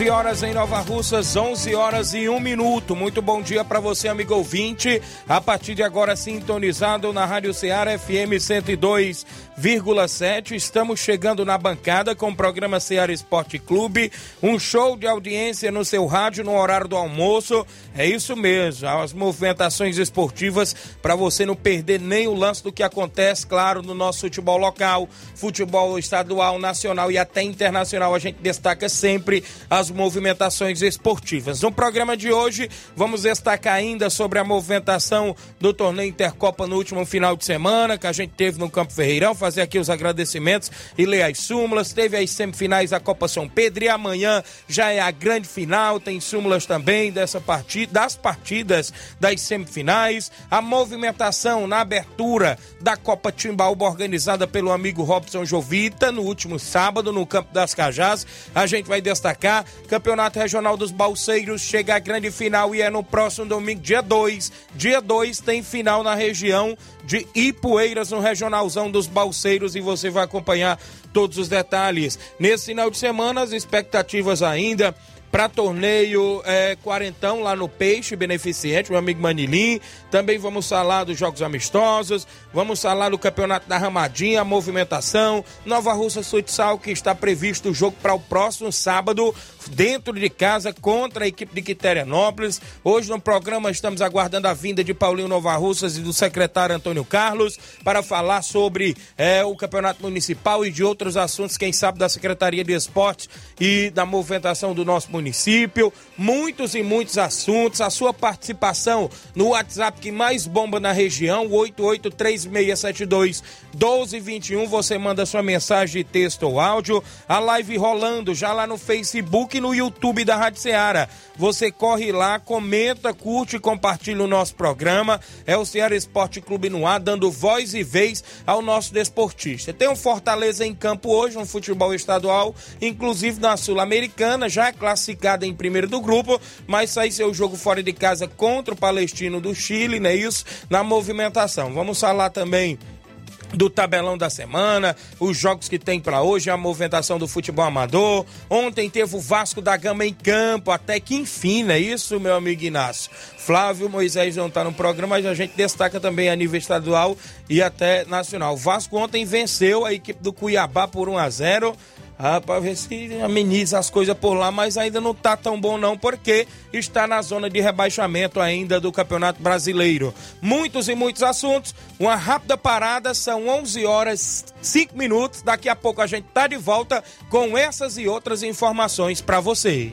11 horas em Nova Russas, 11 horas e 1 minuto. Muito bom dia para você, amigo ouvinte. A partir de agora, sintonizado na Rádio Ceará FM 102,7. Estamos chegando na bancada com o programa Ceará Esporte Clube. Um show de audiência no seu rádio no horário do almoço. É isso mesmo, as movimentações esportivas para você não perder nem o lance do que acontece, claro, no nosso futebol local, futebol estadual, nacional e até internacional. A gente destaca sempre as movimentações esportivas. No programa de hoje, vamos destacar ainda sobre a movimentação do torneio Intercopa no último final de semana, que a gente teve no Campo Ferreirão, fazer aqui os agradecimentos e ler as súmulas. Teve as semifinais da Copa São Pedro e amanhã já é a grande final, tem súmulas também dessa partida, das partidas das semifinais. A movimentação na abertura da Copa Timbaúba organizada pelo amigo Robson Jovita no último sábado no Campo das Cajás. A gente vai destacar Campeonato Regional dos Balseiros chega à grande final e é no próximo domingo, dia 2. Dia 2 tem final na região de Ipueiras, no Regionalzão dos Balseiros, e você vai acompanhar todos os detalhes. Nesse final de semana, as expectativas ainda para torneio é, quarentão lá no Peixe Beneficente, meu amigo Manilim. Também vamos falar dos Jogos Amistosos, vamos falar do Campeonato da Ramadinha, movimentação, Nova Russa Futsal, que está previsto o jogo para o próximo sábado, dentro de casa, contra a equipe de Quiterianópolis. Hoje no programa estamos aguardando a vinda de Paulinho Nova Russas e do secretário Antônio Carlos para falar sobre é, o Campeonato Municipal e de outros assuntos, quem sabe da Secretaria de Esporte e da movimentação do nosso município município, muitos e muitos assuntos. A sua participação no WhatsApp que mais bomba na região, 883672 1221. Você manda sua mensagem de texto ou áudio. A live rolando já lá no Facebook e no YouTube da Rádio Ceará. Você corre lá, comenta, curte e compartilha o nosso programa. É o Ceará Esporte Clube no ar, dando voz e vez ao nosso desportista. Tem um Fortaleza em campo hoje, um futebol estadual, inclusive na Sul-Americana, já é classificado classificada em primeiro do grupo, mas sai seu jogo fora de casa contra o Palestino do Chile, né? Isso na movimentação. Vamos falar também do tabelão da semana, os jogos que tem para hoje, a movimentação do futebol amador. Ontem teve o Vasco da Gama em campo, até que enfim, é isso, meu amigo Inácio. Flávio Moisés não está no programa, mas a gente destaca também a nível estadual e até nacional. O Vasco ontem venceu a equipe do Cuiabá por 1 a 0 para ver se ameniza as coisas por lá, mas ainda não tá tão bom não, porque está na zona de rebaixamento ainda do Campeonato Brasileiro. Muitos e muitos assuntos, uma rápida parada, são 11 horas 5 minutos, daqui a pouco a gente tá de volta com essas e outras informações para você.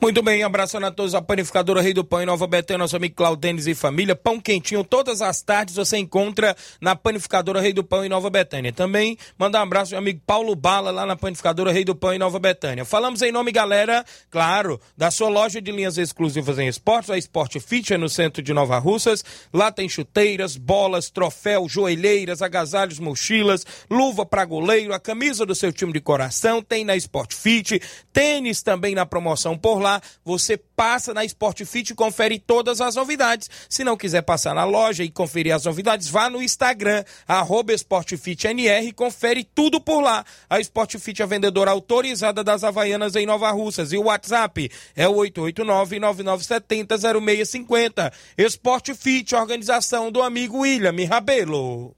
Muito bem, abraçando a todos a panificadora Rei do Pão em Nova Betânia, nosso amigo Claudênis e família. Pão quentinho todas as tardes você encontra na panificadora Rei do Pão em Nova Betânia. Também mandar um abraço ao amigo Paulo Bala lá na panificadora Rei do Pão em Nova Betânia. Falamos em nome, galera, claro, da sua loja de linhas exclusivas em esportes, a Sport Fit, é no centro de Nova Russas. Lá tem chuteiras, bolas, troféu, joelheiras, agasalhos, mochilas, luva para goleiro, a camisa do seu time de coração, tem na Sport Fit, tênis também na promoção por lá lá, você passa na Sport Fit e confere todas as novidades. Se não quiser passar na loja e conferir as novidades, vá no Instagram, arroba SportFitNR confere tudo por lá. A Sport Fit é a vendedora autorizada das Havaianas em Nova Russas. E o WhatsApp é o 889-9970-0650. Sport Fit, organização do amigo William Rabelo.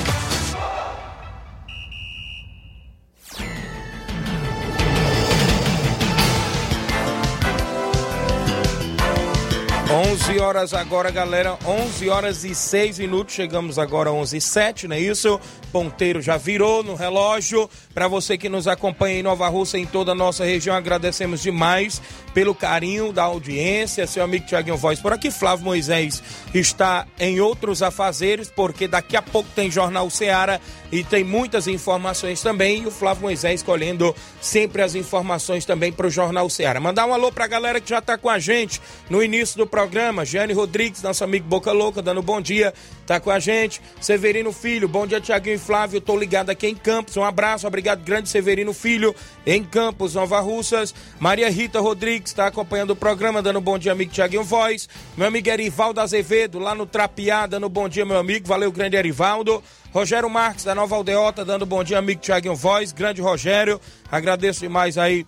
11 horas agora, galera. 11 horas e 6 minutos. Chegamos agora a 11 e 7, não é isso? Ponteiro já virou no relógio. Para você que nos acompanha em Nova Russa, em toda a nossa região, agradecemos demais pelo carinho da audiência. Seu amigo Tiaguinho Voz por aqui. Flávio Moisés está em outros afazeres, porque daqui a pouco tem Jornal Seara e tem muitas informações também. E o Flávio Moisés escolhendo sempre as informações também para o Jornal Seara. Mandar um alô para a galera que já está com a gente no início do programa programa. Jane Rodrigues, nosso amigo Boca Louca, dando bom dia, tá com a gente. Severino Filho, bom dia, Tiaguinho e Flávio. Tô ligado aqui em Campos. Um abraço, obrigado, grande Severino Filho, em Campos, Nova Russas. Maria Rita Rodrigues está acompanhando o programa, dando bom dia, amigo Tiaguinho Voz. Meu amigo Erivaldo Azevedo, lá no Trapiá, dando bom dia, meu amigo. Valeu, grande Erivaldo. Rogério Marques, da Nova Aldeota, dando bom dia, amigo Tiaguinho Voz. Grande Rogério, agradeço demais aí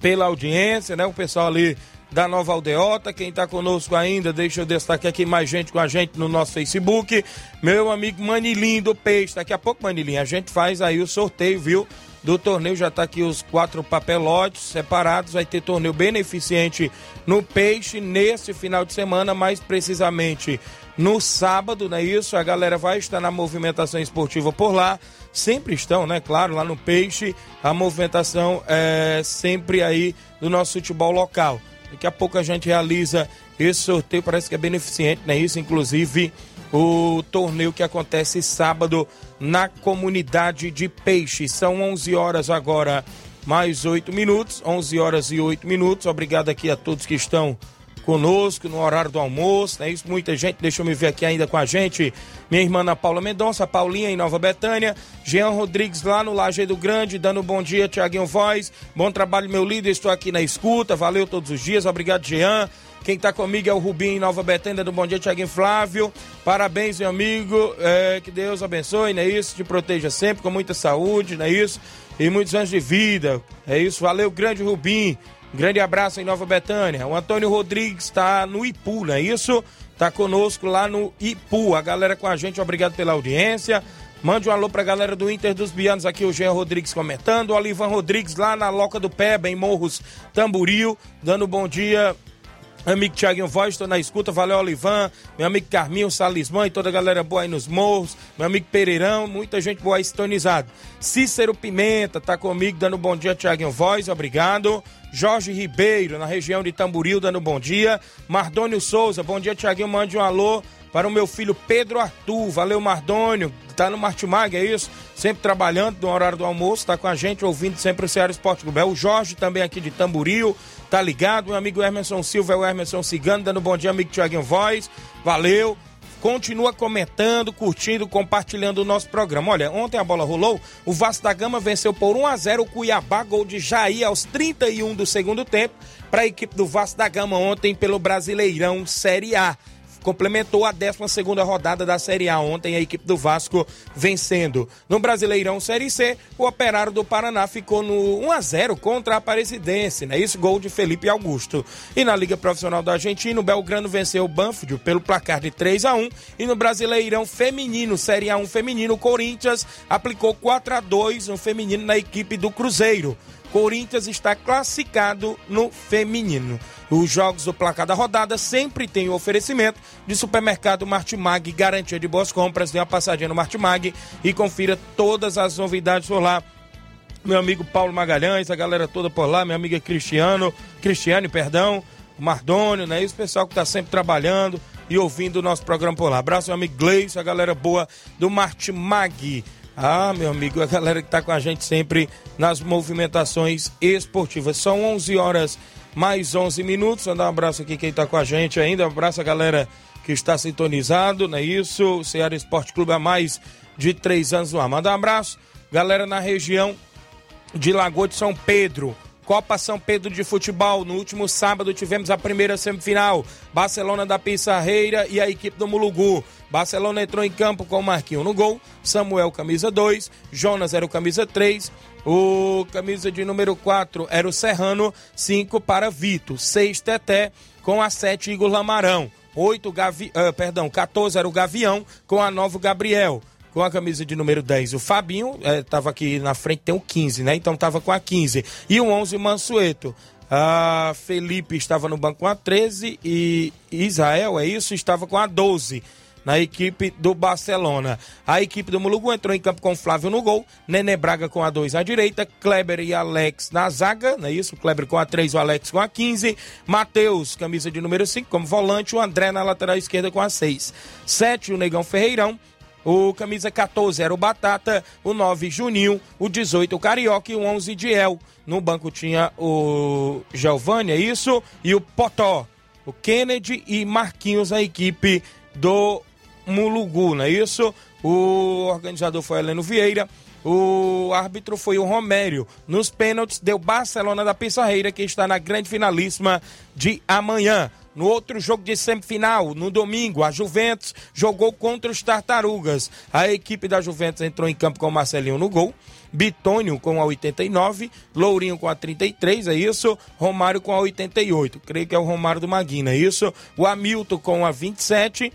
pela audiência, né? O pessoal ali da Nova Aldeota. Quem está conosco ainda, deixa eu destacar aqui mais gente com a gente no nosso Facebook. Meu amigo Manilim do Peixe. Daqui a pouco, Manilim, a gente faz aí o sorteio, viu? Do torneio já está aqui os quatro papelotes separados. Vai ter torneio beneficente no Peixe nesse final de semana, mais precisamente no sábado, não é isso? A galera vai estar na movimentação esportiva por lá. Sempre estão, né? Claro, lá no Peixe, a movimentação é sempre aí do nosso futebol local. Daqui a pouco a gente realiza esse sorteio, parece que é beneficente, né? Isso, inclusive, o torneio que acontece sábado na comunidade de Peixe. São 11 horas agora, mais 8 minutos, 11 horas e 8 minutos. Obrigado aqui a todos que estão conosco no horário do almoço, é isso? Muita gente, deixa eu me ver aqui ainda com a gente. Minha irmã Ana Paula Mendonça, Paulinha em Nova Betânia, Jean Rodrigues lá no Lajeado Grande, dando um bom dia, Tiaguinho Voz. Bom trabalho, meu líder, estou aqui na escuta, valeu todos os dias, obrigado, Jean. Quem está comigo é o Rubinho em Nova Betânia, do Bom Dia, Tiaguinho Flávio. Parabéns, meu amigo. É, que Deus abençoe, não é isso? Te proteja sempre, com muita saúde, não é isso? E muitos anos de vida. É isso, valeu, grande Rubinho. Grande abraço em Nova Betânia. O Antônio Rodrigues está no Ipu, não é isso? Está conosco lá no Ipu. A galera com a gente, obrigado pela audiência. Mande um alô pra galera do Inter dos Bianos, aqui o Jean Rodrigues comentando. O Olivan Rodrigues lá na Loca do Peba, em Morros Tamburil, dando bom dia Amigo Tiaguinho Voz, estou na escuta. Valeu, Olivan. Meu amigo Carminho, Salismã e toda a galera boa aí nos morros. Meu amigo Pereirão, muita gente boa aí sintonizado. Cícero Pimenta tá comigo, dando bom dia, Tiaguinho Voz. Obrigado. Jorge Ribeiro, na região de Tamburil, dando bom dia. Mardônio Souza, bom dia, Tiaguinho. Mande um alô para o meu filho Pedro Arthur. Valeu, Mardônio. Tá no Martimag, é isso? Sempre trabalhando no horário do almoço, tá com a gente, ouvindo sempre o Ceará Esporte Clube. É o Jorge também aqui de Tamburil tá ligado? Meu amigo Emerson Silva é o Emerson Cigano, dando bom dia, amigo Tiaguinho Voz. Valeu. Continua comentando, curtindo, compartilhando o nosso programa. Olha, ontem a bola rolou, o Vasco da Gama venceu por 1 a 0 o Cuiabá, gol de Jair aos 31 do segundo tempo, para a equipe do Vasco da Gama ontem pelo Brasileirão Série A complementou a 12 rodada da Série A ontem, a equipe do Vasco vencendo. No Brasileirão Série C, o Operário do Paraná ficou no 1 a 0 contra a Aparecidense, né? Isso gol de Felipe Augusto. E na Liga Profissional da Argentina, o Belgrano venceu o Banfield pelo placar de 3 a 1 e no Brasileirão Feminino, Série A1 Feminino, o Corinthians aplicou 4 a 2 no feminino na equipe do Cruzeiro. Corinthians está classificado no feminino. Os jogos do placar da rodada sempre tem o oferecimento de supermercado Martimag, garantia de boas compras. Dê uma passadinha no Martimag e confira todas as novidades por lá. Meu amigo Paulo Magalhães, a galera toda por lá, minha amiga Cristiano, Cristiane, perdão, o Mardônio, né? E o pessoal que está sempre trabalhando e ouvindo o nosso programa por lá. Abraço, meu amigo Gleice, a galera boa do Martimag. Ah, meu amigo, a galera que está com a gente sempre nas movimentações esportivas. São 11 horas mais 11 minutos. Mandar um abraço aqui quem está com a gente ainda. Um abraço a galera que está sintonizado, não é isso? O Ceará Esporte Clube há mais de três anos no ar. Manda um abraço, galera na região de Lagoa de São Pedro. Copa São Pedro de Futebol. No último sábado tivemos a primeira semifinal. Barcelona da Pissarreira e a equipe do Mulugu. Barcelona entrou em campo com o Marquinho no gol. Samuel, camisa 2. Jonas era o camisa 3. O camisa de número 4 era o Serrano. 5 para Vito. 6 Teté. Com a 7 Igor Lamarão. 8 Gavi... Uh, perdão, 14 era o Gavião. Com a 9 Gabriel com a camisa de número 10, o Fabinho, estava é, aqui na frente, tem o 15, né? Então estava com a 15. E o 11, o Mansueto. A Felipe estava no banco com a 13 e Israel, é isso? Estava com a 12 na equipe do Barcelona. A equipe do Mulugu entrou em campo com Flávio no gol, Nenê Braga com a 2 à direita, Kleber e Alex na zaga, não é isso? Kleber com a 3, o Alex com a 15, Matheus, camisa de número 5 como volante, o André na lateral esquerda com a 6. 7, o Negão Ferreirão, o camisa 14 era o Batata, o 9 Juninho, o 18 o Carioca e o 11 Diel. No banco tinha o Giovanni, é isso? E o Potó, o Kennedy e Marquinhos, a equipe do Mulugu, não é isso? O organizador foi Heleno Vieira. O árbitro foi o Romério. Nos pênaltis, deu Barcelona da Pissarreira, que está na grande finalíssima de amanhã. No outro jogo de semifinal, no domingo, a Juventus jogou contra os Tartarugas. A equipe da Juventus entrou em campo com o Marcelinho no gol. Bitônio com a 89, Lourinho com a 33, é isso? Romário com a 88. Creio que é o Romário do Maguina, é isso? O Hamilton com a 27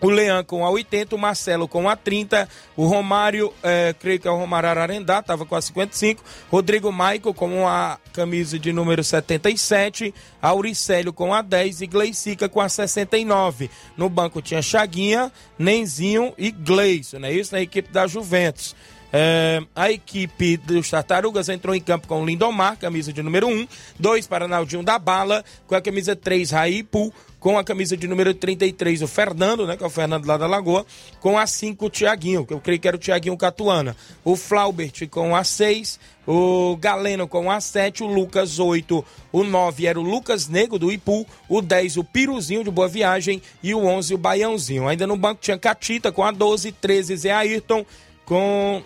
o Leão com a 80, o Marcelo com a 30, o Romário, é, creio que é o Romário Ararendá, estava com a 55, Rodrigo Maico com a camisa de número 77, Auricélio com a 10 e Gleicica com a 69. No banco tinha Chaguinha, Nenzinho e Gleison, é isso? Na equipe da Juventus. É, a equipe dos Tartarugas entrou em campo com o Lindomar, camisa de número 1, 2 para Naldinho da Bala, com a camisa 3 Raipu, com a camisa de número 33 o Fernando, né, que é o Fernando lá da Lagoa, com a 5 o Tiaguinho, que eu creio que era o Tiaguinho Catuana, o Flaubert com a 6, o Galeno com a 7, o Lucas 8, o 9 era o Lucas Nego do Ipu, o 10 o Piruzinho de Boa Viagem e o 11 o Baiãozinho. Ainda no banco tinha Catita com a 12, 13 Zé Ayrton com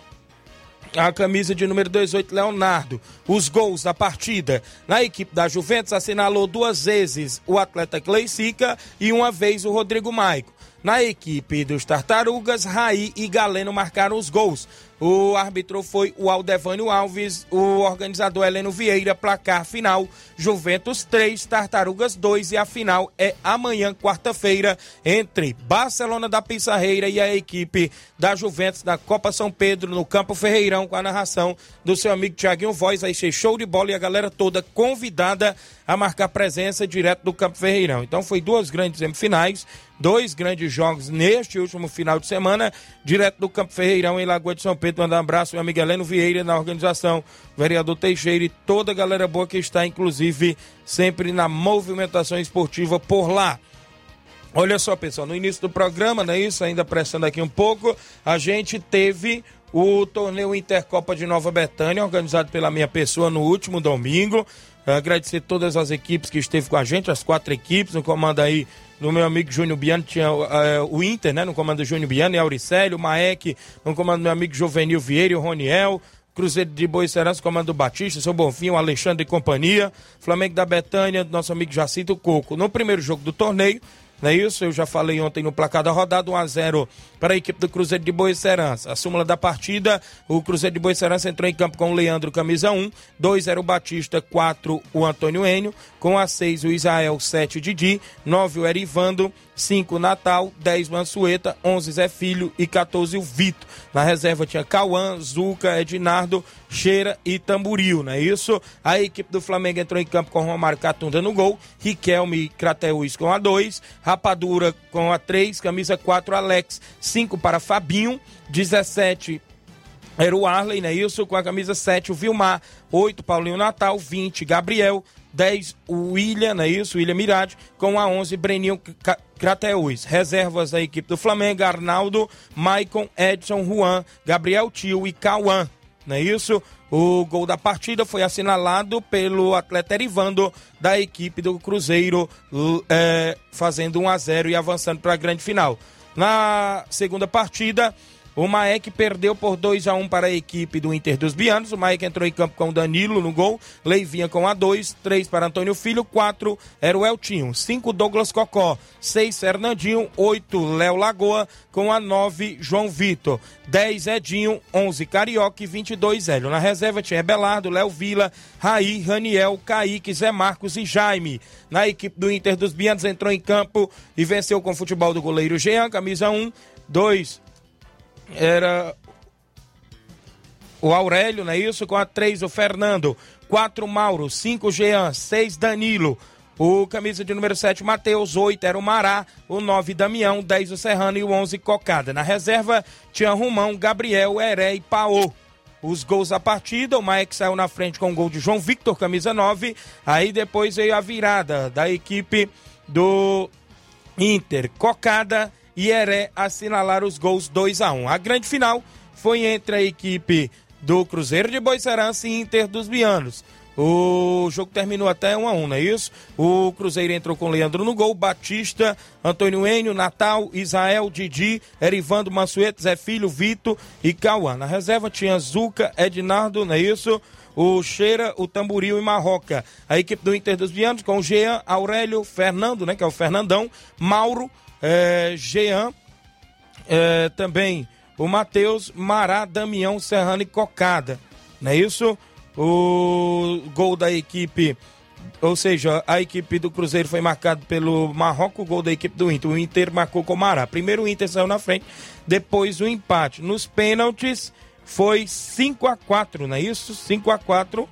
a camisa de número 18, Leonardo. Os gols da partida na equipe da Juventus assinalou duas vezes o atleta Cleicica e uma vez o Rodrigo Maico. Na equipe dos Tartarugas, Raí e Galeno marcaram os gols. O árbitro foi o Aldevânio Alves, o organizador Heleno Vieira, placar final, Juventus 3, Tartarugas 2 e a final é amanhã, quarta-feira, entre Barcelona da Pissarreira e a equipe da Juventus da Copa São Pedro no Campo Ferreirão com a narração do seu amigo Tiaguinho Voz, ser show de bola e a galera toda convidada a marcar presença direto do Campo Ferreirão. Então foi duas grandes semifinais, dois grandes jogos neste último final de semana, direto do Campo Ferreirão em Lagoa de São Pedro mandar um abraço ao amigo Heleno Vieira na organização, vereador Teixeira e toda a galera boa que está, inclusive, sempre na movimentação esportiva por lá. Olha só, pessoal, no início do programa, não é isso? Ainda prestando aqui um pouco, a gente teve o torneio Intercopa de Nova Betânia, organizado pela minha pessoa no último domingo. Agradecer todas as equipes que esteve com a gente, as quatro equipes, no comando aí do meu amigo Júnior Biano, tinha uh, o Inter, né? No comando do Júnior Biano e Auricélio, Maek, no comando do meu amigo Jovenil Vieira e o Roniel. Cruzeiro de Boicerança, comando do Batista, seu Bonfim, o Alexandre e companhia. Flamengo da Betânia, nosso amigo Jacinto Coco. No primeiro jogo do torneio, não é isso? Eu já falei ontem no placar da rodada, 1 a 0 para a equipe do Cruzeiro de Boa Serança. A súmula da partida, o Cruzeiro de Boa Serança entrou em campo com o Leandro, camisa 1, 2 era o Batista, 4 o Antônio Enio, com a 6 o Israel, 7 Didi, 9 o Erivando, 5 Natal, 10 Mansueta, 11 Zé Filho e 14 o Vito. Na reserva tinha Cauã, Zuca, Ednardo, Cheira e Tamburil, não é isso? A equipe do Flamengo entrou em campo com Romário Catunda no gol, Riquelme e Crateus com a 2, Rapadura com a 3, camisa 4 Alex, 5 para Fabinho, 17 era o Arley, né? Isso com a camisa 7, o Vilmar, 8, Paulinho Natal, 20, Gabriel, 10, o William, não é isso? William Mirade, com a 11, Breninho Crateus. Reservas da equipe do Flamengo, Arnaldo, Maicon, Edson, Juan, Gabriel Tio e Cauã, não é isso? O gol da partida foi assinalado pelo atleta Erivando da equipe do Cruzeiro, é, fazendo 1 a 0 e avançando para a grande final. Na segunda partida, o Maek perdeu por 2 a 1 para a equipe do Inter dos Bianos. O Maek entrou em campo com o Danilo no gol. Leivinha com a 2, 3 para Antônio Filho, 4 era o Eltinho, 5 Douglas Cocó, 6 Fernandinho, 8 Léo Lagoa, com a 9 João Vitor, 10 Edinho, 11 Carioca e 22 Hélio. Na reserva tinha Belardo, Léo Vila, Raí, Raniel, Kaique, Zé Marcos e Jaime. Na equipe do Inter dos Bianos entrou em campo e venceu com o futebol do goleiro Jean, camisa 1, 2 era o Aurélio, não é isso? Com a 3 o Fernando, 4 Mauro, 5 Jean, 6 Danilo, o camisa de número 7 Matheus, 8 era o Mará, o 9 Damião, 10 o Serrano e o 11 Cocada. Na reserva tinha Romão, Gabriel, Heré e Paô. Os gols da partida, o Maek saiu na frente com o gol de João Victor, camisa 9. Aí depois veio a virada da equipe do Inter. Cocada e Heré assinalar os gols 2 a 1 A grande final foi entre a equipe do Cruzeiro de Boicerança e Inter dos Bianos. O jogo terminou até 1 a 1 não é isso? O Cruzeiro entrou com Leandro no gol, Batista, Antônio Enio, Natal, Israel, Didi, Erivando Mansueto, Zé Filho, Vito e Cauã. Na reserva tinha Zuca, Ednardo, não é isso? O Cheira, o Tamboril e Marroca. A equipe do Inter dos Bianos com Jean, Aurélio, Fernando, né? Que é o Fernandão, Mauro, é, Jean, é, também o Matheus, Mará, Damião, Serrano e Cocada. Não é isso? O gol da equipe, ou seja, a equipe do Cruzeiro foi marcado pelo Marrocos, o gol da equipe do Inter. O Inter marcou com o Mará. Primeiro o Inter saiu na frente, depois o empate. Nos pênaltis foi 5 a 4 não é isso? 5 a 4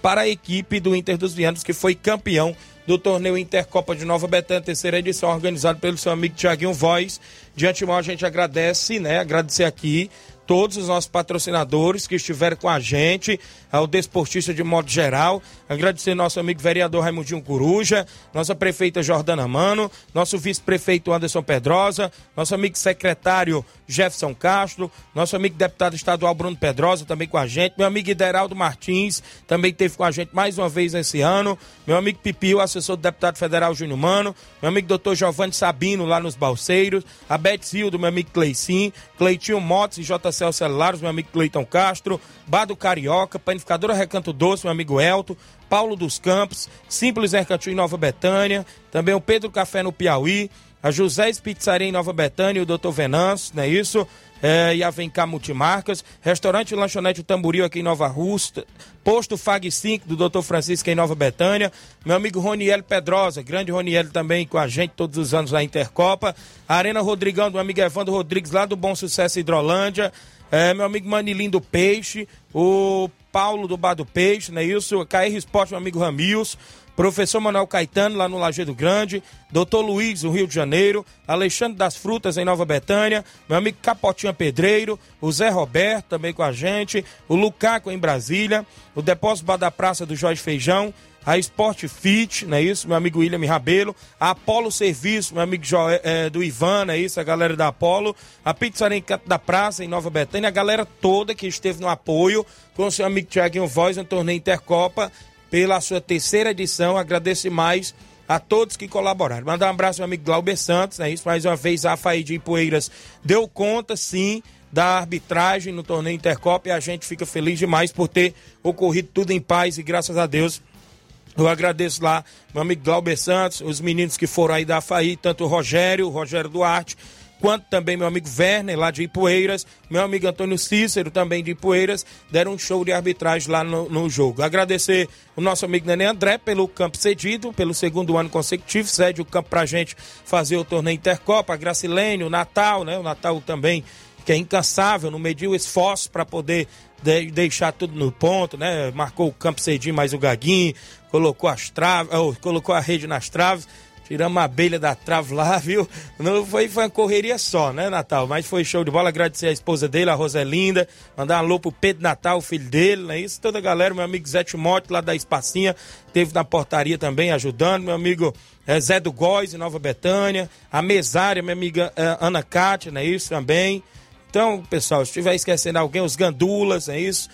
para a equipe do Inter dos Vianos, que foi campeão do torneio Intercopa de Nova Betânia, terceira edição, organizado pelo seu amigo Tiaguinho Voz. De antemão, a gente agradece, né? Agradecer aqui todos os nossos patrocinadores que estiveram com a gente, ao desportista de modo geral. Agradecer nosso amigo vereador Raimundinho Coruja, nossa prefeita Jordana Mano, nosso vice-prefeito Anderson Pedrosa, nosso amigo secretário Jefferson Castro, nosso amigo deputado estadual Bruno Pedrosa também com a gente, meu amigo Ideraldo Martins também esteve com a gente mais uma vez esse ano, meu amigo Pipio, assessor do deputado federal Júnior Mano, meu amigo doutor Giovanni Sabino lá nos Balseiros, a Beth Zildo, meu amigo Cleicim, Cleitinho Motos e JCL Celulares, meu amigo Cleiton Castro, Bado Carioca, Panificadora Recanto Doce, meu amigo Elton, Paulo dos Campos, Simples Mercantil em Nova Betânia, também o Pedro Café no Piauí, a José Pizzaria em Nova Betânia, o Dr. Venâncio, não é isso? É, e a Vem Cá Multimarcas, Restaurante e Lanchonete Tamboril aqui em Nova Rusta, Posto Fag 5 do Dr. Francisco em Nova Betânia, meu amigo Roniel Pedrosa, grande Roniel também com a gente todos os anos na Intercopa, Arena Rodrigão do amigo Evandro Rodrigues lá do Bom Sucesso Hidrolândia, é, meu amigo Manilim do Peixe, o Paulo do Bar do Peixe, não é isso? KR Esporte, meu amigo Ramils, professor Manuel Caetano, lá no Lajeado Grande, doutor Luiz, no Rio de Janeiro, Alexandre das Frutas, em Nova Betânia, meu amigo Capotinha Pedreiro, o Zé Roberto, também com a gente, o Lucaco, em Brasília, o Depósito da Praça do Jorge Feijão, a Sport Fit, não é isso? Meu amigo William Rabelo, a Apolo Serviço, meu amigo jo, é, do Ivan, não é isso? A galera da Apolo, a Pizzaria da Praça, em Nova Betânia, a galera toda que esteve no apoio com o seu amigo Tiaguinho Voz no torneio Intercopa pela sua terceira edição. Agradeço mais a todos que colaboraram. Mandar um abraço ao meu amigo Glauber Santos, né? Isso mais uma vez a Faíde de Poeiras deu conta, sim, da arbitragem no torneio Intercopa e a gente fica feliz demais por ter ocorrido tudo em paz e graças a Deus Eu agradeço lá meu amigo Glauber Santos, os meninos que foram aí da FAI, tanto o Rogério, o Rogério Duarte, quanto também meu amigo Werner, lá de Ipueiras, meu amigo Antônio Cícero, também de Ipueiras, deram um show de arbitragem lá no, no jogo. Agradecer o nosso amigo Nenê André pelo campo cedido, pelo segundo ano consecutivo, cede o campo pra gente fazer o torneio Intercopa, a Gracilene, o Natal, né? O Natal também, que é incansável, não mediu esforço para poder de, deixar tudo no ponto, né? Marcou o campo cedinho mais o Gaguinho, colocou as traves, colocou a rede nas traves Tiramos a abelha da trave lá, viu? Não foi, foi uma correria só, né, Natal? Mas foi show de bola. Agradecer a esposa dele, a Roselinda. Mandar um alô pro Pedro Natal, filho dele, não é isso? Toda a galera, meu amigo Zé Timote, lá da Espacinha, teve na portaria também ajudando. Meu amigo é, Zé do Góis, em Nova Betânia. A mesária, minha amiga é, Ana Cátia, não é isso? Também. Então, pessoal, se estiver esquecendo alguém, os gandulas, é isso?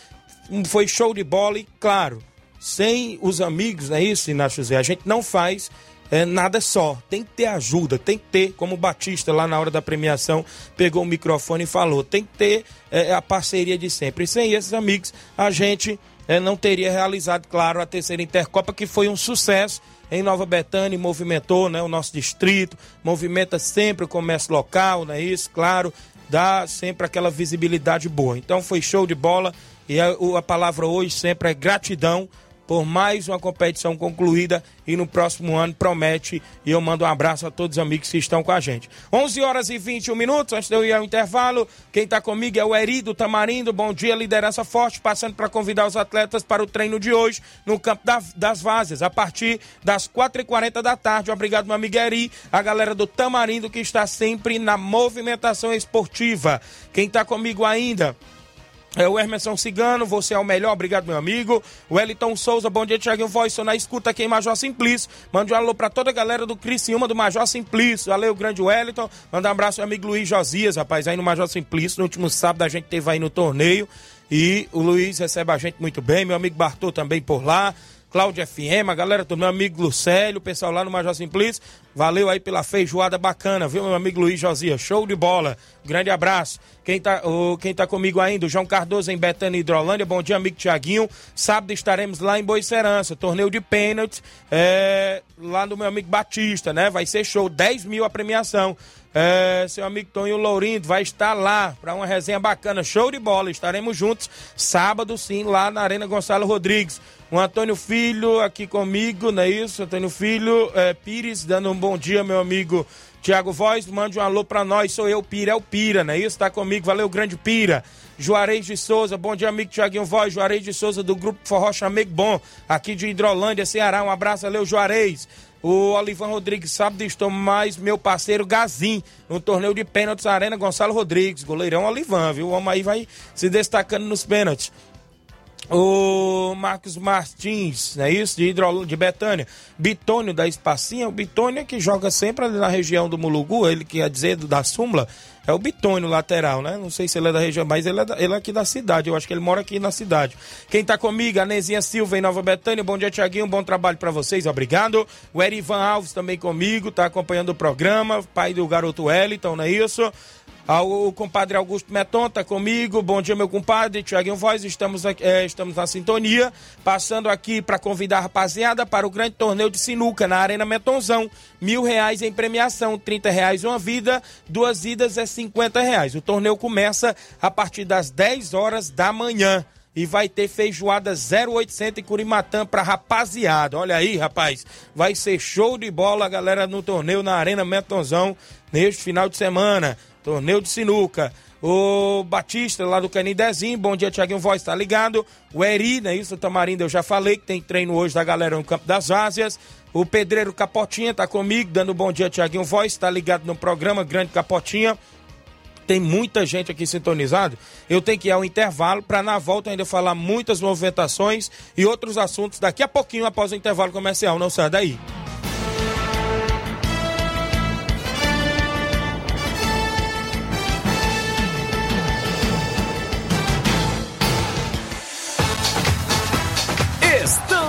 Foi show de bola e, claro, sem os amigos, não é isso, Inácio José? A gente não faz é, nada só. Tem que ter ajuda, tem que ter, como o Batista lá na hora da premiação pegou o microfone e falou, tem que ter é, a parceria de sempre. E sem esses amigos, a gente é, não teria realizado, claro, a terceira Intercopa, que foi um sucesso em Nova Betânia, movimentou né, o nosso distrito, movimenta sempre o comércio local, não é isso? Claro, dá sempre aquela visibilidade boa. Então foi show de bola e a, a palavra hoje sempre é gratidão por mais uma competição concluída e no próximo ano promete. E eu mando um abraço a todos os amigos que estão com a gente. 11 horas e 21 minutos, antes de eu ir ao intervalo, quem está comigo é o Eri do Tamarindo. Bom dia, liderança forte, passando para convidar os atletas para o treino de hoje no campo da, das Vazes, a partir das 4h40 da tarde. Obrigado, meu amigo Eri, a galera do Tamarindo que está sempre na movimentação esportiva. Quem está comigo ainda é o Emerson Cigano, você é o melhor, obrigado meu amigo. O Eliton Souza, bom dia, Thiaguinho Voz, sou na escuta aqui em Major Simplício. Mande um alô pra toda a galera do Criciúma do Major Simplício. Valeu, grande Wellington. Manda um abraço ao amigo Luiz Josias, rapaz, aí no Major Simplício. No último sábado a gente teve aí no torneio. E o Luiz recebe a gente muito bem, meu amigo Bartô também por lá. Cláudio FM, a galera do meu amigo Lucélio, o pessoal lá no Major Simplício. Valeu aí pela feijoada bacana, viu, meu amigo Luiz Josias? Show de bola. Grande abraço. Quem tá, oh, quem tá comigo ainda, o João Cardoso em Betânia Hidrolândia. Bom dia, amigo Tiaguinho. Sábado estaremos lá em Boicerança, torneio de pênaltis, é, lá no meu amigo Batista, né? Vai ser show, 10 mil a premiação. É, seu amigo Tonho Lourindo vai estar lá para uma resenha bacana, show de bola. Estaremos juntos sábado, sim, lá na Arena Gonçalo Rodrigues. O Antônio Filho aqui comigo, não é isso? Antônio Filho é, Pires, dando um bom dia, meu amigo Tiago Voz. Mande um alô para nós, sou eu, Pira, é o Pira, não é isso? Tá comigo, valeu, grande Pira. Juarez de Souza, bom dia, amigo Tiaguinho Voz. Juarez de Souza, do Grupo Forró Chamego Bom, aqui de Hidrolândia, Ceará. Um abraço, valeu, Juarez. O Olivan Rodrigues sábado estou mais meu parceiro Gazin no torneio de pênaltis Arena Gonçalo Rodrigues, goleirão Olivan, viu? O homem aí vai se destacando nos pênaltis. O Marcos Martins, é isso? De, Hidro, de Betânia. Bitônio da Espacinha. O Bitônio que joga sempre ali na região do Mulugu, ele que dizer da Súmula. É o Bitônio lateral, né? Não sei se ele é da região, mas ele é, da, ele é aqui da cidade. Eu acho que ele mora aqui na cidade. Quem tá comigo? A Nezinha Silva em Nova Betânia. Bom dia, Tiaguinho. Bom trabalho para vocês. Obrigado. O Erivan Alves também comigo, tá acompanhando o programa. Pai do garoto Wellington, não é isso? O compadre Augusto Meton tá comigo. Bom dia, meu compadre. Tiaguinho Voz, estamos, aqui, é, estamos na sintonia. Passando aqui para convidar a rapaziada para o grande torneio de sinuca na Arena Metonzão. Mil reais em premiação, trinta reais uma vida, duas idas é cinquenta reais. O torneio começa a partir das 10 horas da manhã e vai ter feijoada 0800 em Curimatã pra rapaziada. Olha aí, rapaz, vai ser show de bola, galera, no torneio na Arena Metonzão neste final de semana. Torneio de sinuca. O Batista, lá do Canidezinho, bom dia, Tiaguinho Voz, tá ligado? O Eri, né, isso, Tamarindo, eu já falei que tem treino hoje da galera no Campo das Ásias. O Pedreiro Capotinha tá comigo, dando bom dia, Tiaguinho Voz, tá ligado no programa Grande Capotinha. Tem muita gente aqui sintonizado. Eu tenho que ir ao intervalo para na volta ainda falar muitas movimentações e outros assuntos daqui a pouquinho após o intervalo comercial. Não sai daí.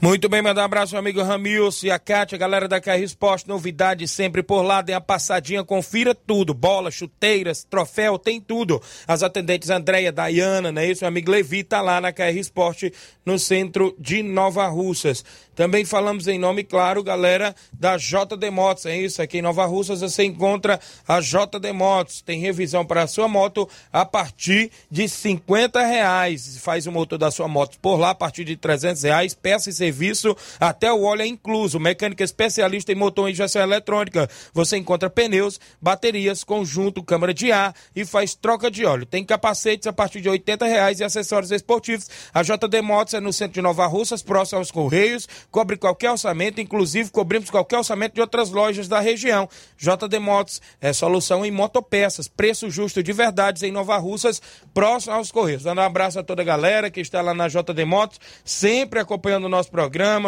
Muito bem, mandar um abraço ao amigo Ramilson e a Kátia, galera da KR Esporte, novidade sempre por lá, dê a passadinha, confira tudo, bola, chuteiras, troféu, tem tudo. As atendentes Andréia, Dayana, né, isso, meu amigo Levi tá lá na KR Esporte, no centro de Nova Russas. Também falamos em nome, claro, galera, da JD Motos, é isso, aqui em Nova Russas você encontra a JD Motos, tem revisão para a sua moto a partir de 50 reais, faz o motor da sua moto por lá a partir de 300 reais, peça e serviço, até o óleo é incluso, mecânica especialista em motor e injeção eletrônica, você encontra pneus, baterias, conjunto, câmara de ar e faz troca de óleo, tem capacetes a partir de 80 reais e acessórios esportivos, a JD Motos é no centro de Nova Russas, próximo aos Correios, cobre qualquer orçamento, inclusive cobrimos qualquer orçamento de outras lojas da região. JD Motos é solução em motopeças, preço justo de verdades em Nova Russas, próximo aos Correios. Dando um abraço a toda a galera que está lá na JD Motos, sempre acompanhando o nosso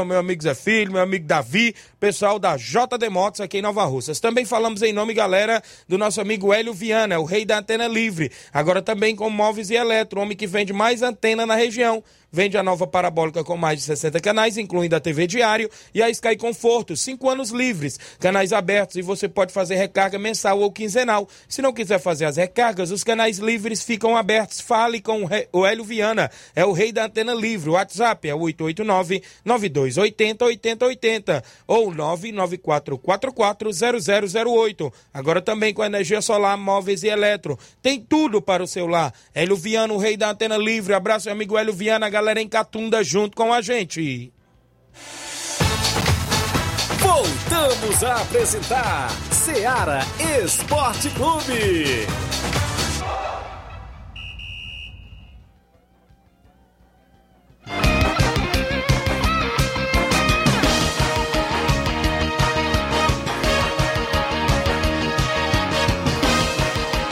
meu amigo Zé Filho, meu amigo Davi, pessoal da JD Motos aqui em Nova Russas. Também falamos em nome, galera, do nosso amigo Hélio Viana, o rei da antena livre. Agora também com móveis e eletro, homem que vende mais antena na região. Vende a nova parabólica com mais de 60 canais, incluindo a TV Diário e a Sky Conforto. Cinco anos livres, canais abertos e você pode fazer recarga mensal ou quinzenal. Se não quiser fazer as recargas, os canais livres ficam abertos. Fale com o Hélio Viana, é o rei da antena livre. O WhatsApp é 889-9280-8080 ou 994440008. Agora também com energia solar, móveis e eletro. Tem tudo para o celular. Hélio Viana, o rei da antena livre. Abraço, meu amigo Hélio Viana, em Catunda junto com a gente. Voltamos a apresentar Seara Esporte Clube.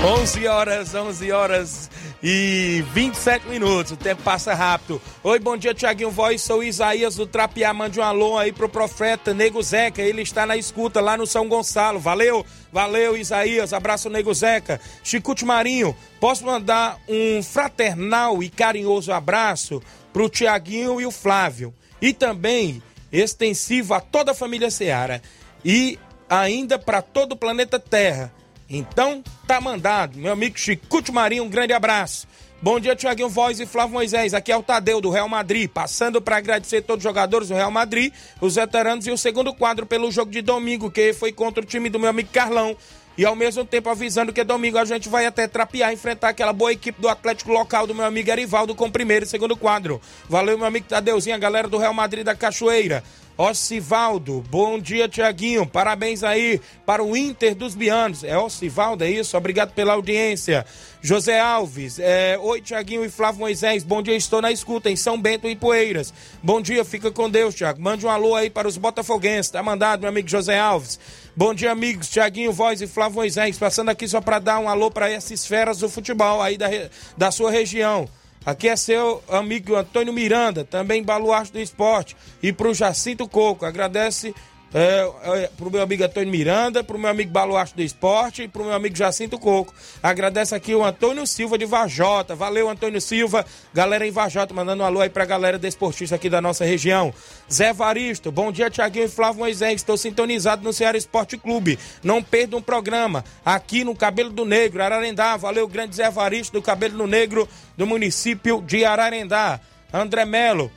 11 horas, 11 horas e 27 minutos. O tempo passa rápido. Oi, bom dia, Tiaguinho Voz. Sou Isaías do Trapiá. Mande um alô aí pro profeta Nego Zeca. Ele está na escuta lá no São Gonçalo. Valeu, valeu, Isaías. Abraço, Nego Zeca. Chicute Marinho, posso mandar um fraternal e carinhoso abraço pro Tiaguinho e o Flávio. E também extensivo a toda a família Seara. E ainda para todo o planeta Terra então, tá mandado. Meu amigo Chico Marinho, um grande abraço. Bom dia, Tiaguinho Voz e Flávio Moisés. Aqui é o Tadeu do Real Madrid, passando para agradecer todos os jogadores do Real Madrid, os veteranos e o segundo quadro pelo jogo de domingo, que foi contra o time do meu amigo Carlão. E ao mesmo tempo avisando que domingo a gente vai até trapear, enfrentar aquela boa equipe do Atlético local do meu amigo Erivaldo com primeiro e segundo quadro. Valeu, meu amigo Tadeuzinho, a galera do Real Madrid da Cachoeira. Ocivaldo, bom dia, Tiaguinho. Parabéns aí para o Inter dos Bianos. É Ocivaldo, é isso? Obrigado pela audiência. José Alves, é... oi, Tiaguinho e Flávio Moisés. Bom dia, estou na escuta em São Bento e Poeiras. Bom dia, fica com Deus, Tiago. Mande um alô aí para os botafoguenses. Tá mandado, meu amigo José Alves. Bom dia, amigos. Tiaguinho Voz e Flávio Moisés. Passando aqui só para dar um alô para essas feras do futebol aí da, da sua região. Aqui é seu amigo Antônio Miranda, também baluarte do esporte. E para o Jacinto Coco, agradece é, é, pro meu amigo Antônio Miranda, pro meu amigo Baluarte do Esporte e pro meu amigo Jacinto Coco. Agradece aqui o Antônio Silva de Vajota. Valeu, Antônio Silva. Galera em Vajota, mandando um alô aí pra galera desportista aqui da nossa região. Zé Varisto, bom dia, Tiaguinho e Flávio Moisés. Estou sintonizado no Ceará Esporte Clube. Não perda um programa aqui no Cabelo do Negro, Ararendá. Valeu, grande Zé Varisto do Cabelo do Negro do município de Ararendá. André Melo,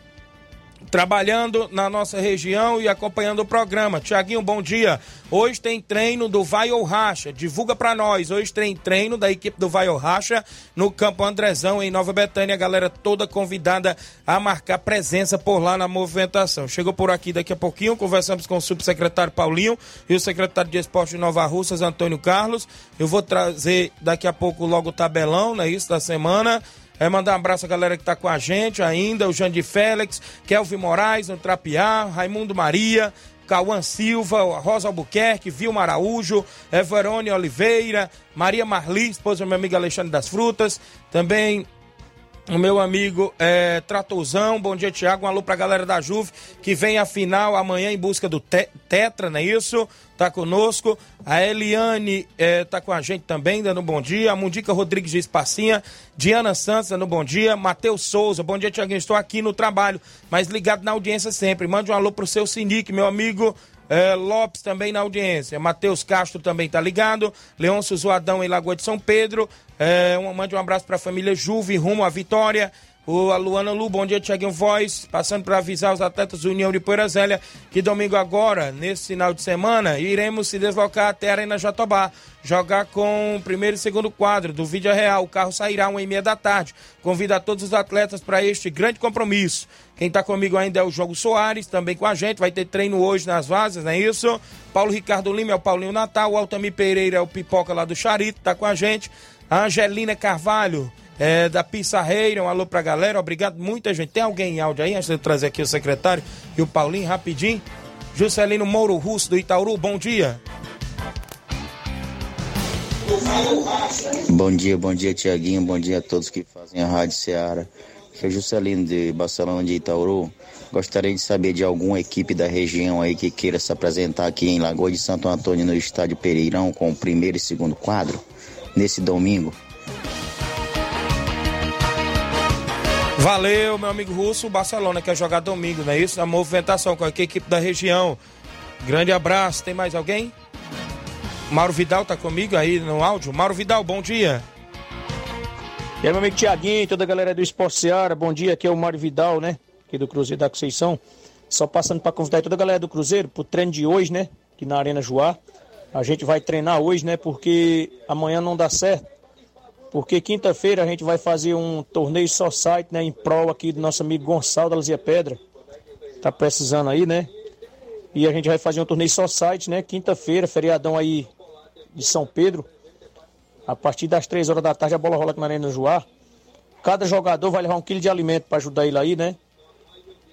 trabalhando na nossa região e acompanhando o programa. Tiaguinho, bom dia. Hoje tem treino do Vai ou Racha. Divulga para nós. Hoje tem treino da equipe do Vai ou Racha no Campo Andrezão, em Nova Betânia. A galera toda convidada a marcar presença por lá na movimentação. Chegou por aqui daqui a pouquinho. Conversamos com o subsecretário Paulinho e o secretário de Esporte de Nova Russas, Antônio Carlos. Eu vou trazer daqui a pouco logo o tabelão, né? Isso da semana. É mandar um abraço à galera que está com a gente ainda, o Jandir Félix, Kelvin Moraes, no Trapiá, Raimundo Maria, Cauã Silva, Rosa Albuquerque, Vilma Araújo, Everone Oliveira, Maria Marli, esposa do meu amigo Alexandre das Frutas, também o meu amigo é, Tratozão, bom dia Tiago, um alô pra galera da Juve que vem a final amanhã em busca do te Tetra, não é isso? Tá conosco, a Eliane é, tá com a gente também, dando um bom dia, a Mundica Rodrigues de Espacinha, Diana Santos dando um bom dia, Matheus Souza, bom dia Tiaguinho, estou aqui no trabalho, mas ligado na audiência sempre, mande um alô pro seu Sinic, meu amigo é, Lopes também na audiência. Matheus Castro também tá ligado. Leôncio Zoadão em Lagoa de São Pedro. É, um, mande um abraço para a família Juve, rumo à vitória. O, a Luana Lu, bom dia, Tiaguinho Voz. Passando para avisar os atletas do União de Poeira Zélia que domingo agora, nesse final de semana, iremos se deslocar até a Arena Jatobá. Jogar com o primeiro e segundo quadro do Vídeo Real. O carro sairá uma e meia da tarde. Convido a todos os atletas para este grande compromisso. Quem está comigo ainda é o Jogo Soares, também com a gente. Vai ter treino hoje nas vazas, não é isso? Paulo Ricardo Lima é o Paulinho Natal. O Altamir Pereira é o Pipoca lá do Charito, está com a gente. Angelina Carvalho, é, da Pissarreira, um alô pra galera, obrigado, muita gente. Tem alguém em áudio aí, antes de eu trazer aqui o secretário e o Paulinho, rapidinho. Juscelino Mouro Russo, do Itauru, bom dia. Bom dia, bom dia, Tiaguinho, bom dia a todos que fazem a Rádio Ceará. Aqui é Juscelino de Barcelona de Itauru. Gostaria de saber de alguma equipe da região aí que queira se apresentar aqui em Lagoa de Santo Antônio, no estádio Pereirão, com o primeiro e segundo quadro nesse domingo. Valeu, meu amigo Russo, o Barcelona quer jogar domingo, não é isso? A movimentação com a equipe da região. Grande abraço. Tem mais alguém? Mauro Vidal tá comigo aí no áudio. Mauro Vidal, bom dia. E aí, meu amigo Tiaguinho, toda a galera do Esporte Seara, bom dia. Aqui é o Mauro Vidal, né? Aqui do Cruzeiro da Conceição. Só passando para convidar toda a galera do Cruzeiro pro treino de hoje, né? Aqui na Arena Joá. A gente vai treinar hoje, né? Porque amanhã não dá certo. Porque quinta-feira a gente vai fazer um torneio só site, né? Em prol aqui do nosso amigo Gonçalo da Luzia Pedra. Tá precisando aí, né? E a gente vai fazer um torneio só site, né? Quinta-feira, feriadão aí de São Pedro. A partir das três horas da tarde a bola rola aqui na Arena Joá. Cada jogador vai levar um quilo de alimento para ajudar ele aí, né?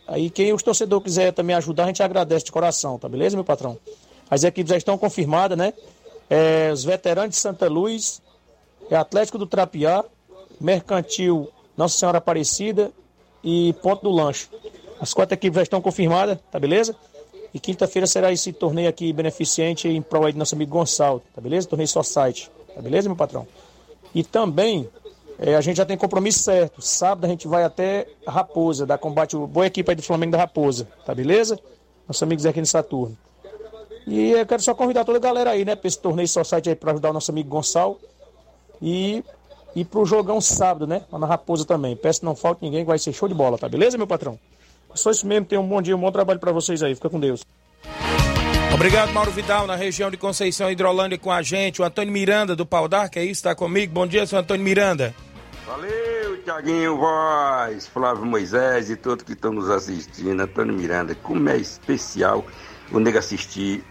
Aí quem os torcedores quiser também ajudar, a gente agradece de coração, tá beleza, meu patrão? As equipes já estão confirmadas, né? É, os veteranos de Santa Luz, é Atlético do Trapiá, Mercantil Nossa Senhora Aparecida e Ponto do Lancho. As quatro equipes já estão confirmadas, tá beleza? E quinta-feira será esse torneio aqui beneficente em prol aí do nosso amigo Gonçalo, tá beleza? Torneio só site, tá beleza, meu patrão? E também é, a gente já tem compromisso certo. Sábado a gente vai até Raposa, da combate, boa equipe aí do Flamengo da Raposa, tá beleza? Nossos amigos aqui no Saturno. E eu quero só convidar toda a galera aí, né, para esse torneio só site aí para ajudar o nosso amigo Gonçalo. E, e pro jogão sábado, né? Lá na Raposa também. Peço que não falte ninguém, vai ser show de bola, tá beleza, meu patrão? É só isso mesmo, tenham um bom dia, um bom trabalho para vocês aí. Fica com Deus. Obrigado, Mauro Vidal, na região de Conceição Hidrolândia com a gente. O Antônio Miranda, do Pau que é isso? Está comigo? Bom dia, seu Antônio Miranda. Valeu, Tiaguinho Voz, Flávio Moisés e todos que estão nos assistindo. Antônio Miranda, como é especial o nego assistir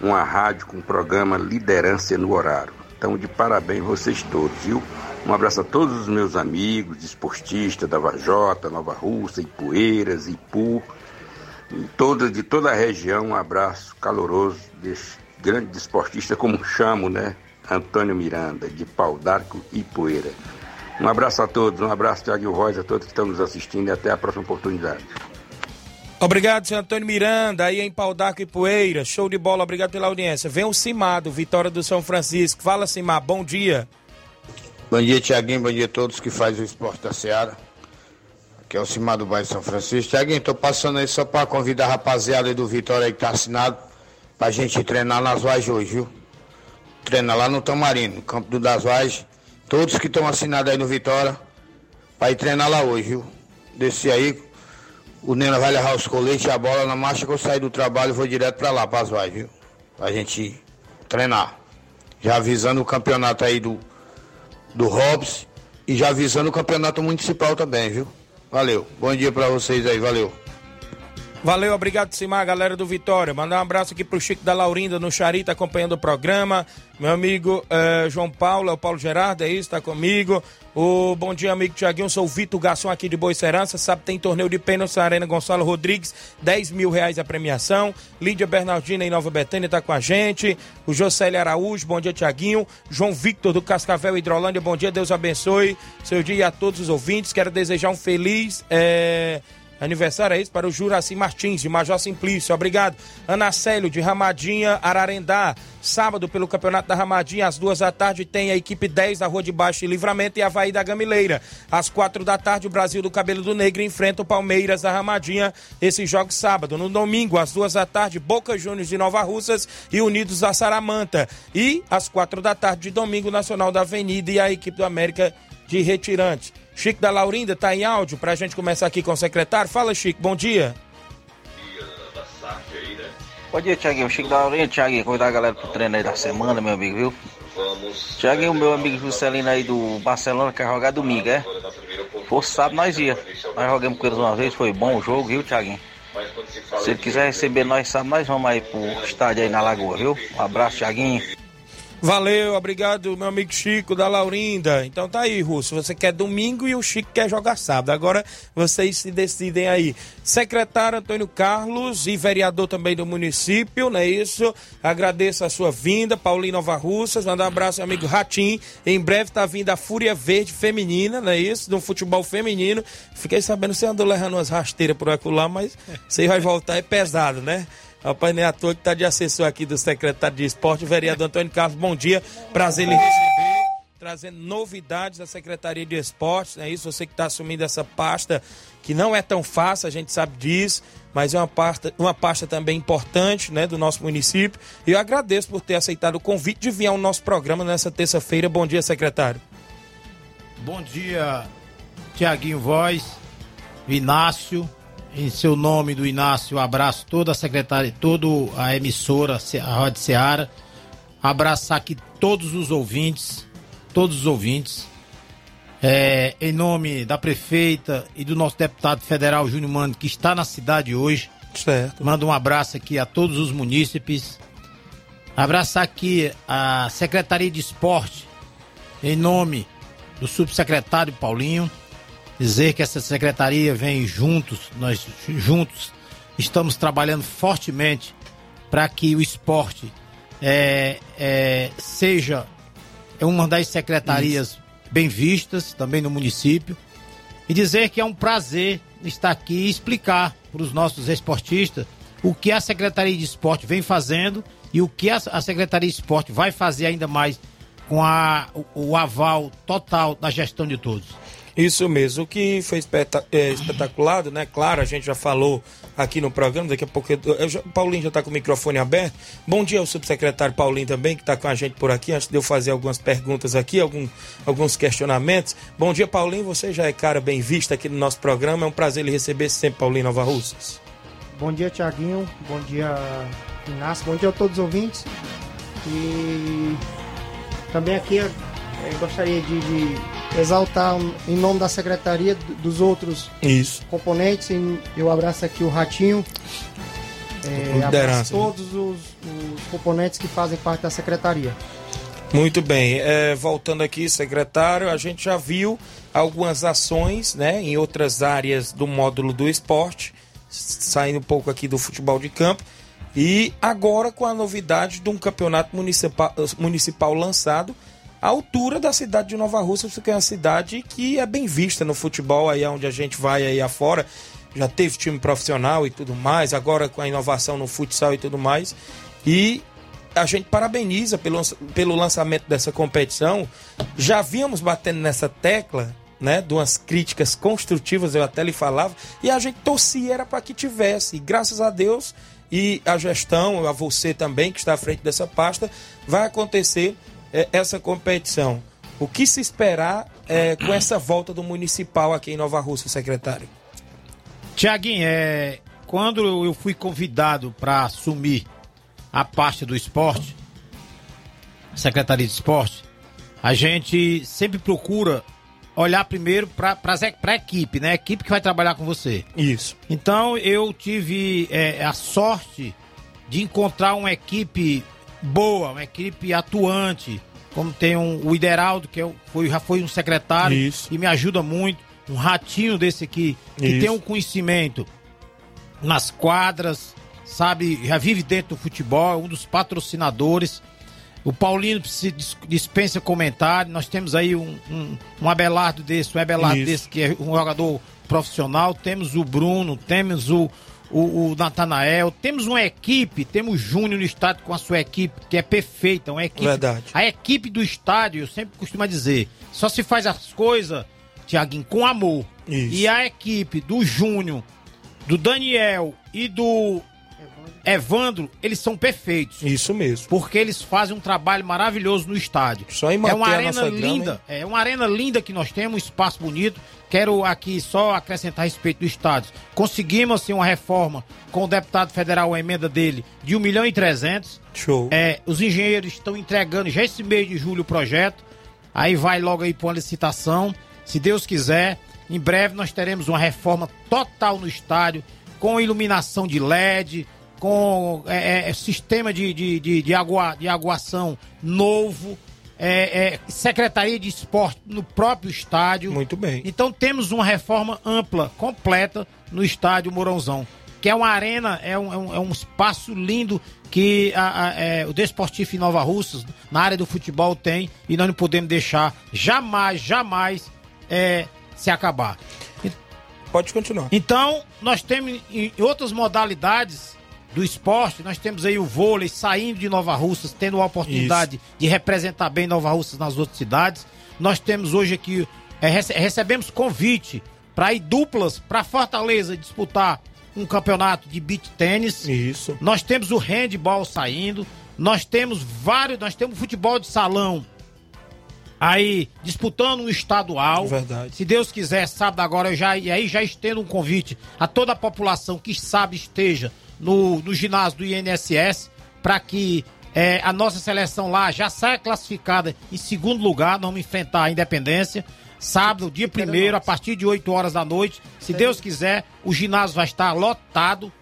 uma rádio com programa Liderança no Horário. Então, de parabéns vocês todos, viu? Um abraço a todos os meus amigos, esportistas da Vajota, Nova Russa, Ipueiras, Ipu, toda, de toda a região, um abraço caloroso desse grande desportista, como chamo, né? Antônio Miranda, de Pau d'Arco e Poeira. Um abraço a todos, um abraço, Tiago Rosa, a todos que estão nos assistindo e até a próxima oportunidade. Obrigado, senhor Antônio Miranda, aí em Pau d'Arco e Poeira. Show de bola, obrigado pela audiência. Vem o Cimado, Vitória do São Francisco. Fala, Cimar, bom dia. Bom dia, Tiaguinho, bom dia a todos que fazem o esporte da Seara. Aqui é o Cimar do bairro São Francisco. Tiaguinho, tô passando aí só para convidar a rapaziada aí do Vitória aí que tá assinado pra gente treinar nas Vagens hoje, viu? Treinar lá no Tamarino, no campo do das Vagens. Todos que estão assinados aí no Vitória, para ir treinar lá hoje, viu? Descer aí o Nena vai levar os coletes e a bola na marcha que eu sair do trabalho e vou direto pra lá, pras vai, viu? Pra gente treinar. Já avisando o campeonato aí do, do Hobbs e já avisando o campeonato municipal também, viu? Valeu. Bom dia pra vocês aí, valeu. Valeu, obrigado, Simar, galera do Vitória. Mandar um abraço aqui pro Chico da Laurinda no Charita, acompanhando o programa. Meu amigo eh, João Paulo, é o Paulo Gerardo, é isso, tá comigo. O bom dia, amigo Tiaguinho. Sou o Vitor Garçom aqui de Boa Serança. Sabe, tem torneio de pênalti na Arena Gonçalo Rodrigues, 10 mil reais a premiação. Lídia Bernardina em Nova Betânia tá com a gente. O Josélio Araújo, bom dia, Tiaguinho. João Victor do Cascavel Hidrolândia, bom dia, Deus abençoe. Seu dia e a todos os ouvintes. Quero desejar um feliz. eh, Aniversário é isso para o Juraci Martins, de Major Simplício. Obrigado. Ana Célio, de Ramadinha, Ararendá. Sábado, pelo Campeonato da Ramadinha, às duas da tarde, tem a equipe 10 da Rua de Baixo e Livramento e Havaí da Gamileira. Às quatro da tarde, o Brasil do Cabelo do Negro enfrenta o Palmeiras da Ramadinha. Esse jogo sábado. No domingo, às duas da tarde, Boca Juniors de Nova Russas e Unidos da Saramanta. E às quatro da tarde de domingo, Nacional da Avenida e a equipe do América de Retirante. Chico da Laurinda está em áudio para a gente começar aqui com o secretário. Fala, Chico, bom dia. Bom dia, Thiaguinho. Chico da Laurinda, Thiaguinho. Convidar a galera pro treino aí da semana, meu amigo, viu? Thiaguinho, meu amigo Juscelino aí do Barcelona, quer jogar domingo, é? Fosse sábado, nós ia. Nós jogamos com eles uma vez, foi bom o jogo, viu, Thiaguinho? Se ele quiser receber nós sábado, nós vamos aí pro estádio aí na Lagoa, viu? Um abraço, Thiaguinho. Valeu, obrigado, meu amigo Chico da Laurinda. Então tá aí, Russo. Você quer domingo e o Chico quer jogar sábado. Agora vocês se decidem aí. Secretário Antônio Carlos e vereador também do município, não é isso? Agradeço a sua vinda, Paulinho Nova Russas. Mandar um abraço ao amigo Ratim. Em breve tá vindo a Fúria Verde feminina, não é isso? Do futebol feminino. Fiquei sabendo você andou levando umas rasteiras por acolá, mas você vai voltar é pesado, né? Rapaz, nem à toa que está de assessor aqui do secretário de esporte, o vereador Antônio Carlos. Bom dia, prazer em receber, trazendo novidades da Secretaria de Esportes, é isso? Você que está assumindo essa pasta, que não é tão fácil, a gente sabe disso, mas é uma pasta, uma pasta também importante, né, do nosso município. E eu agradeço por ter aceitado o convite de vir ao nosso programa nessa terça-feira. Bom dia, secretário. Bom dia, Tiaguinho Voz, Inácio. Em seu nome do Inácio, abraço toda a secretária, toda a emissora, a Rádio Seara. Abraçar aqui todos os ouvintes, todos os ouvintes. É, em nome da prefeita e do nosso deputado federal Júnior Mano, que está na cidade hoje. Certo. Manda um abraço aqui a todos os munícipes. Abraçar aqui a Secretaria de Esporte, em nome do subsecretário Paulinho dizer que essa secretaria vem juntos, nós juntos estamos trabalhando fortemente para que o esporte é, é, seja uma das secretarias Isso. bem vistas também no município e dizer que é um prazer estar aqui e explicar para os nossos esportistas o que a Secretaria de Esporte vem fazendo e o que a, Secretaria de Esporte vai fazer ainda mais com a, o, o aval total da gestão de todos. Isso mesmo. O que foi é, espetaculado, né? Claro, a gente já falou aqui no programa, daqui a pouco. Eu, já, Paulinho já está com o microfone aberto. Bom dia ao subsecretário Paulinho também, que está com a gente por aqui, antes de eu fazer algumas perguntas aqui, algum, alguns questionamentos. Bom dia, Paulinho. Você já é cara bem vista aqui no nosso programa. É um prazer lhe receber sempre, Paulinho Nova Russas. Bom dia, Tiaguinho. Bom dia, Inácio. Bom dia a todos os ouvintes. E também aqui gostaria de, de exaltar em nome da secretaria dos outros Isso. componentes. Eu abraço aqui o Ratinho. É, abraço todos os, os, componentes que fazem parte da secretaria. Muito bem. É, voltando aqui, secretário, a gente já viu algumas ações né, em outras áreas do módulo do esporte, saindo um pouco aqui do futebol de campo. E agora com a novidade de um campeonato municipal, municipal lançado a altura da cidade de Nova Rússia, porque é uma cidade que é bem vista no futebol, aí onde a gente vai aí afora. Já teve time profissional e tudo mais, agora com a inovação no futsal e tudo mais. E a gente parabeniza pelo, pelo lançamento dessa competição. Já vínhamos batendo nessa tecla, né, de umas críticas construtivas, eu até lhe falava, e a gente torcia era para que tivesse. E graças a Deus e a gestão, a você também que está à frente dessa pasta, vai acontecer é, essa competição. O que se esperar é, com essa volta do municipal aqui em Nova Rússia, secretário? Tiaguinho, é, quando eu fui convidado para assumir a parte do esporte, Secretaria de Esporte, a gente sempre procura olhar primeiro para a equipe, né? A equipe que vai trabalhar com você. Isso. Então eu tive é, a sorte de encontrar uma equipe boa, uma equipe atuante, como tem um, o Ideraldo, que é, foi, já foi um secretário Isso. e me ajuda muito, um ratinho desse aqui, que Isso. tem um conhecimento nas quadras, sabe, já vive dentro do futebol, é um dos patrocinadores. O Paulino dispensa comentário. Nós temos aí um, um, um Abelardo desse, um Abelardo Isso. desse que é um jogador profissional. Temos o Bruno, temos o, o, o Natanael, temos uma equipe, temos o Júnior no estádio com a sua equipe, que é perfeita, uma equipe. Verdade. A equipe do estádio, eu sempre costumo dizer, só se faz as coisas, Tiaguinho, com amor. Isso. E a equipe do Júnior, do Daniel e do Evandro, eles são perfeitos. Isso mesmo. Porque eles fazem um trabalho maravilhoso no estádio. Só em é uma arena nossa grama, linda, é uma arena linda que nós temos, um espaço bonito. Quero aqui só acrescentar a respeito do estádio. Conseguimos assim uma reforma com o deputado federal, a emenda dele de 1 milhão e 300. Show. É, os engenheiros estão entregando já esse mês de julho o projeto. Aí vai logo aí para uma licitação. Se Deus quiser, em breve nós teremos uma reforma total no estádio, com iluminação de LED, com é, é, sistema de, de, de, de, agua, de aguação novo, é, é, secretaria de esporte no próprio estádio. Muito bem. Então temos uma reforma ampla, completa no estádio Mourãozão. Que é uma arena, é um, é um, é espaço lindo que a, a, é, o Desportivo em Nova Russas, na área do futebol, tem e nós não podemos deixar jamais, jamais é, se acabar. Pode continuar. Então, nós temos em outras modalidades do esporte, nós temos aí o vôlei saindo de Nova Russas, tendo a oportunidade de representar bem Nova Russas nas outras cidades. Nós temos hoje aqui, é, rece- recebemos convite para ir duplas para Fortaleza disputar um campeonato de beach tênis. Isso. Nós temos o handball saindo, nós temos vários, nós temos futebol de salão aí disputando um estadual. Verdade. Se Deus quiser, sábado agora eu já e aí já estendo um convite a toda a população que sabe esteja no, no ginásio do INSS para que eh, a nossa seleção lá já saia classificada em segundo lugar, vamos enfrentar a Independência. Sábado, dia primeiro, a partir de 8 horas da noite. Se Deus quiser, o ginásio vai estar lotado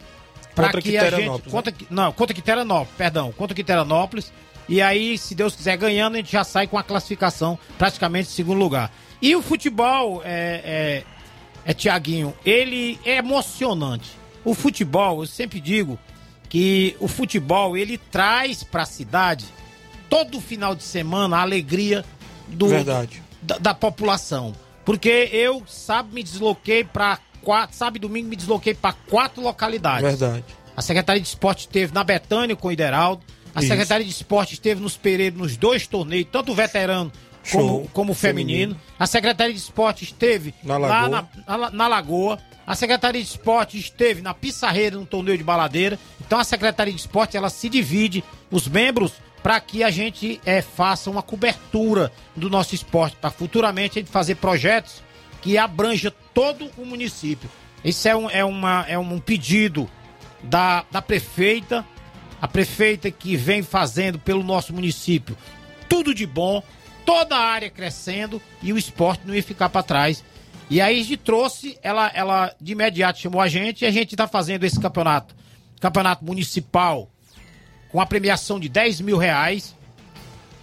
para Contra que a gente Quiteranópolis, né? contra, não, contra Quiteranópolis, perdão, contra Quiteranópolis. E aí, se Deus quiser ganhando, a gente já sai com a classificação praticamente em segundo lugar. E o futebol é, é, é Tiaguinho, ele é emocionante. O futebol, eu sempre digo que o futebol ele traz para a cidade todo final de semana a alegria do da, da população. Porque eu, sabe, me desloquei para quatro, sabe, domingo me desloquei para quatro localidades. Verdade. A Secretaria de Esporte esteve na Betânia com o Ideraldo. A Isso. Secretaria de Esporte esteve nos Pereiros nos dois torneios, tanto o veterano Show. como o feminino. A Secretaria de Esporte esteve Na lá na, na- na Lagoa. A Secretaria de Esporte esteve na Pissarreira, no torneio de baladeira. Então a Secretaria de Esporte ela se divide, os membros, para que a gente eh, faça uma cobertura do nosso esporte, para futuramente a gente fazer projetos que abranja todo o município. Isso é um, é uma, é um pedido da, da prefeita, a prefeita que vem fazendo pelo nosso município tudo de bom, toda a área crescendo e o esporte não ia ficar para trás. E aí gente trouxe, ela, ela de imediato chamou a gente e a gente está fazendo esse campeonato, campeonato municipal, com a premiação de 10 mil reais,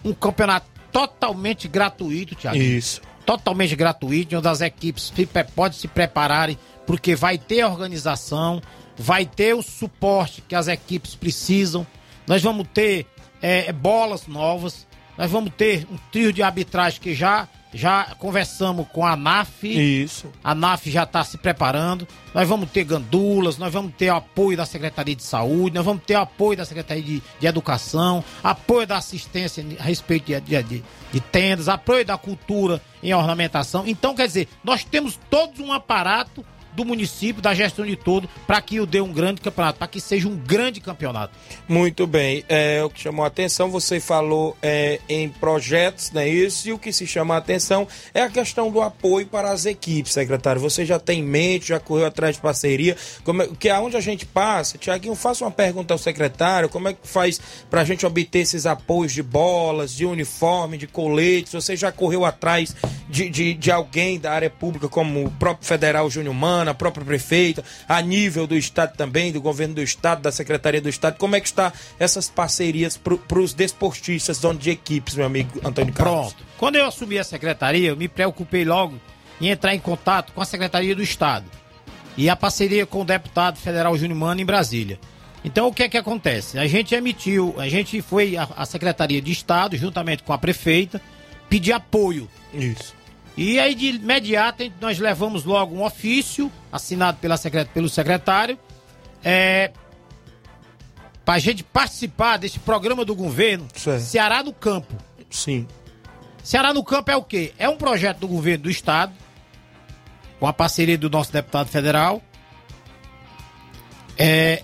um campeonato totalmente gratuito, Tiago Isso. totalmente gratuito, onde as equipes podem se prepararem, porque vai ter organização, vai ter o suporte que as equipes precisam. Nós vamos ter eh, bolas novas, nós vamos ter um trio de arbitragem que já já conversamos com a NAF. Isso. A NAF já está se preparando. Nós vamos ter gandulas, nós vamos ter o apoio da Secretaria de Saúde, nós vamos ter o apoio da Secretaria de, de Educação, apoio da assistência a respeito de, de, de- de tendas, apoio da cultura em ornamentação. Então, quer dizer, nós temos todos um aparato do município, da gestão de todo, para que o dê um grande campeonato, para que seja um grande campeonato. Muito bem. É, o que chamou a atenção, você falou é, em projetos, não é isso? E o que se chama a atenção é a questão do apoio para as equipes, secretário. Você já tem em mente, já correu atrás de parceria, como é, que aonde a gente passa, Tiaguinho, faça uma pergunta ao secretário, como é que faz para a gente obter esses apoios de bolas, de uniforme, de coletes? Você já correu atrás de, de, de alguém da área pública, como o próprio federal Júnior Mano, a própria prefeita, a nível do estado também, do governo do estado, da secretaria do estado, como é que está essas parcerias para os desportistas, donos de equipes, meu amigo Antônio Carlos? Pronto. Quando eu assumi a secretaria, eu me preocupei logo em entrar em contato com a Secretaria do Estado e a parceria com o deputado federal Júnior Mano em Brasília. Então o que é que acontece? A gente emitiu, a gente foi à Secretaria de Estado, juntamente com a prefeita, pedir apoio. Isso. E aí de imediato nós levamos logo um ofício assinado pela secret... pelo secretário é, para a gente participar desse programa do governo Certo. Ceará no Campo. Sim. Ceará no Campo é o quê? É um projeto do governo do estado, com a parceria do nosso deputado federal. É,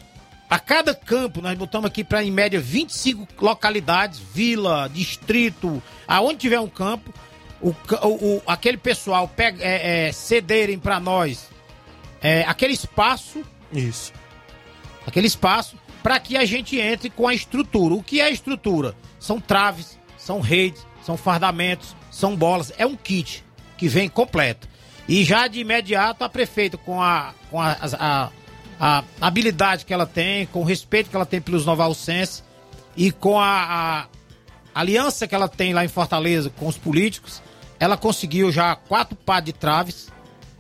a cada campo, nós botamos aqui para em média 25 localidades, vila, distrito, aonde tiver um campo, o, o- aquele pessoal pega, é, é, cederem para nós é, aquele espaço, Isso. aquele espaço, para que a gente entre com a estrutura. O que é a estrutura? São traves, são redes, são fardamentos, são bolas. É um kit que vem completo. E já de imediato a prefeita, com a, com a, a, a habilidade que ela tem, com o respeito que ela tem pelos novalcenses e com a, a aliança que ela tem lá em Fortaleza com os políticos, ela conseguiu já quatro par de traves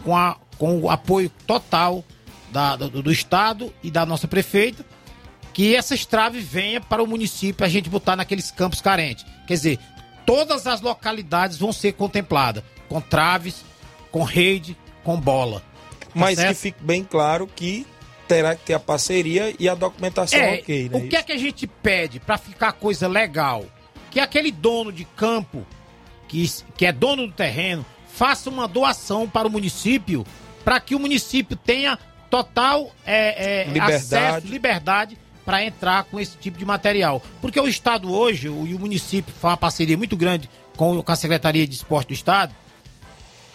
com, a, com o apoio total da- do, do Estado e da nossa prefeita, que essas traves venham para o município a gente botar naqueles campos carentes. Quer dizer, todas as localidades vão ser contempladas com traves, com rede, com bola. Tá Mas que certo? fique bem claro que terá que ter a parceria e a documentação É, ok, né? o que é que a gente pede para ficar coisa legal? Que aquele dono de campo, que, que é dono do terreno, faça uma doação para o município, para que o município tenha total é, é, Liberdade. acesso, liberdade para entrar com esse tipo de material. Porque o Estado hoje, o, e o município faz uma parceria muito grande com, com a Secretaria de Esporte do Estado,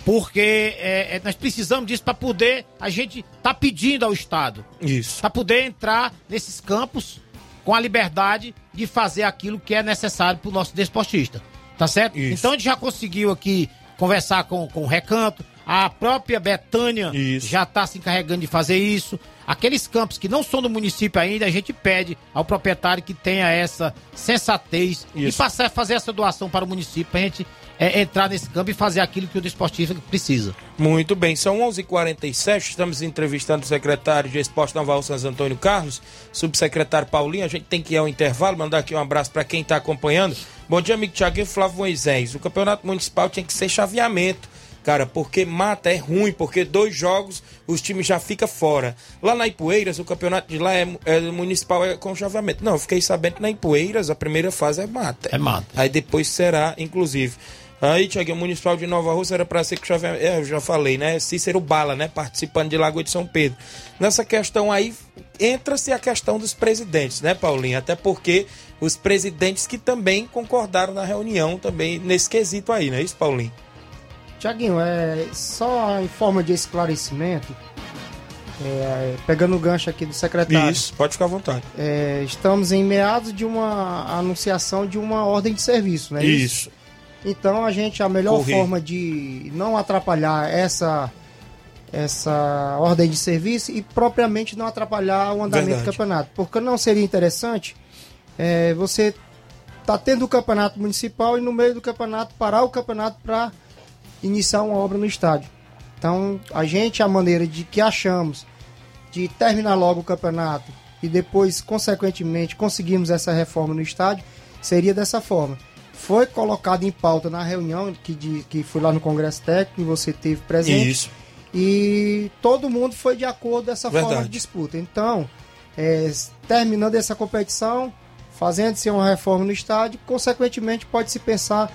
porque é, é, nós precisamos disso para poder a gente tá pedindo ao Estado Isso. para poder entrar nesses campos com a liberdade de fazer aquilo que é necessário para o nosso desportista. Tá certo? Isso. Então a gente já conseguiu aqui conversar com, com o Recanto, a própria Betânia Isso. já está se encarregando de fazer isso. Aqueles campos que não são do município ainda, a gente pede ao proprietário que tenha essa sensatez e Isso. passar a fazer essa doação para o município, para a gente é, entrar nesse campo e fazer aquilo que o desportista precisa. Muito bem, são 11:47. h 47 estamos entrevistando o secretário de Esporte Naval Santos Antônio Carlos, subsecretário Paulinho. A gente tem que ir ao intervalo, mandar aqui um abraço para quem está acompanhando. Bom dia, amigo Tiaguinho Flávio Moisés. O campeonato municipal tinha que ser chaveamento, cara, porque mata é ruim, porque dois jogos os times já ficam fora. Lá na Ipueiras, o campeonato de lá é, é municipal é com chaveamento. Não, eu fiquei sabendo que na Ipueiras a primeira fase é mata. É mata. Aí depois será, inclusive. Aí, Tiaguinho, o Municipal de Nova Rússia era para ser com chaveamento. É, eu já falei, né? Cícero Bala, né? Participando de Lagoa de São Pedro. Nessa questão aí, entra-se a questão dos presidentes, né, Paulinho? Até porque os presidentes que também concordaram na reunião, também nesse quesito aí, não é isso, Paulinho? Tiaguinho, é, só em forma de esclarecimento, é, pegando o gancho aqui do secretário. Isso, pode ficar à vontade. É, estamos em meados de uma anunciação de uma ordem de serviço, né? Isso. Então a gente, a melhor forma de não atrapalhar essa, essa ordem de serviço e propriamente não atrapalhar o andamento Verdade. do campeonato. Porque não seria interessante é, você tá tendo o campeonato municipal e no meio do campeonato parar o campeonato para iniciar uma obra no estádio. Então a gente, a maneira de que achamos de terminar logo o campeonato e depois, consequentemente, conseguimos essa reforma no estádio, seria dessa forma. Foi colocado em pauta na reunião que, de, que foi lá no Congresso Técnico e você teve presente. Isso. E todo mundo foi de acordo dessa forma Verdade. de disputa. Então, é, terminando essa competição, fazendo-se uma reforma no estádio, consequentemente pode-se pensar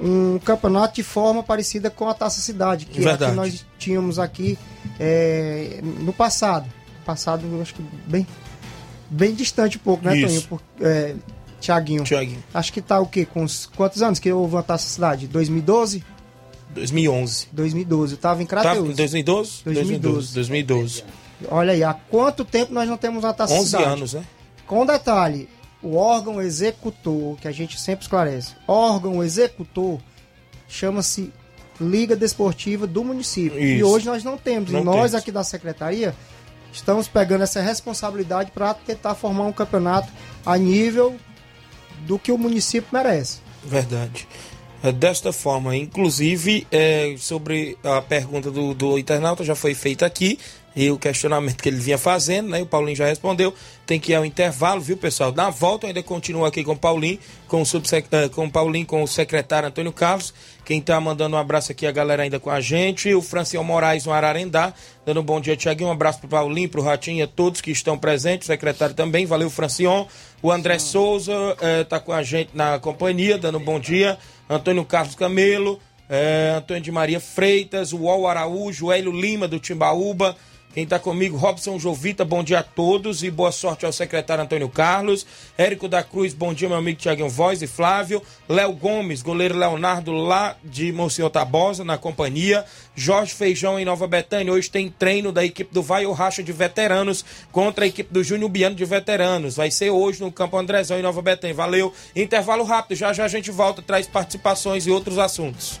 um campeonato de forma parecida com a Taça Cidade, que é que nós tínhamos aqui é, no passado. Passado, acho que bem, bem distante um pouco, né, Isso. Toninho? Por, é, Tiaguinho. Thiaguinho. Acho que tá o quê? Com uns, quantos anos que houve uma taça cidade? 2012? 2011. 2012. Eu tava em Crateus. 2012? 2012. 2012. Olha aí, há quanto tempo nós não temos uma taça 11 cidade? anos, né? Com detalhe, o órgão executor, que a gente sempre esclarece, órgão executor chama-se Liga Desportiva do município. E Isso. hoje nós não temos. Não e nós temos. aqui da secretaria estamos pegando essa responsabilidade para tentar formar um campeonato a nível do que o município merece. Verdade. É desta forma, inclusive, é, sobre a pergunta do, do internauta já foi feita aqui e o questionamento que ele vinha fazendo, né? O Paulinho já respondeu. Tem que ir ao intervalo, viu, pessoal? Na volta eu ainda continua aqui com o Paulinho, com o, subsec... eh, com o Paulinho, com o secretário Antônio Carlos. Quem tá mandando um abraço aqui, a galera ainda com a gente. O Franciel Moraes no Ararendá, dando um bom dia, Tiaguinho. Um abraço pro Paulinho, pro Ratinho e a todos que estão presentes. O secretário também, valeu, Francion. O André Souza eh, tá com a gente na companhia, dando um bom dia. Antônio Carlos Camelo, eh, Antônio de Maria Freitas, o Uol Araújo, o Hélio Lima do Timbaúba. Quem está comigo, Robson Jovita, bom dia a todos e boa sorte ao secretário Antônio Carlos. Érico da Cruz, bom dia, meu amigo Tiaguinho Voz e Flávio. Léo Gomes, goleiro Leonardo lá de Monsenhor Tabosa, na companhia. Jorge Feijão em Nova Betânia. Hoje tem treino da equipe do Vai ou Racha de Veteranos contra a equipe do Júnior Biano de Veteranos. Vai ser hoje no Campo Andrezão em Nova Betânia. Valeu. Intervalo rápido, já já a gente volta, traz participações e outros assuntos.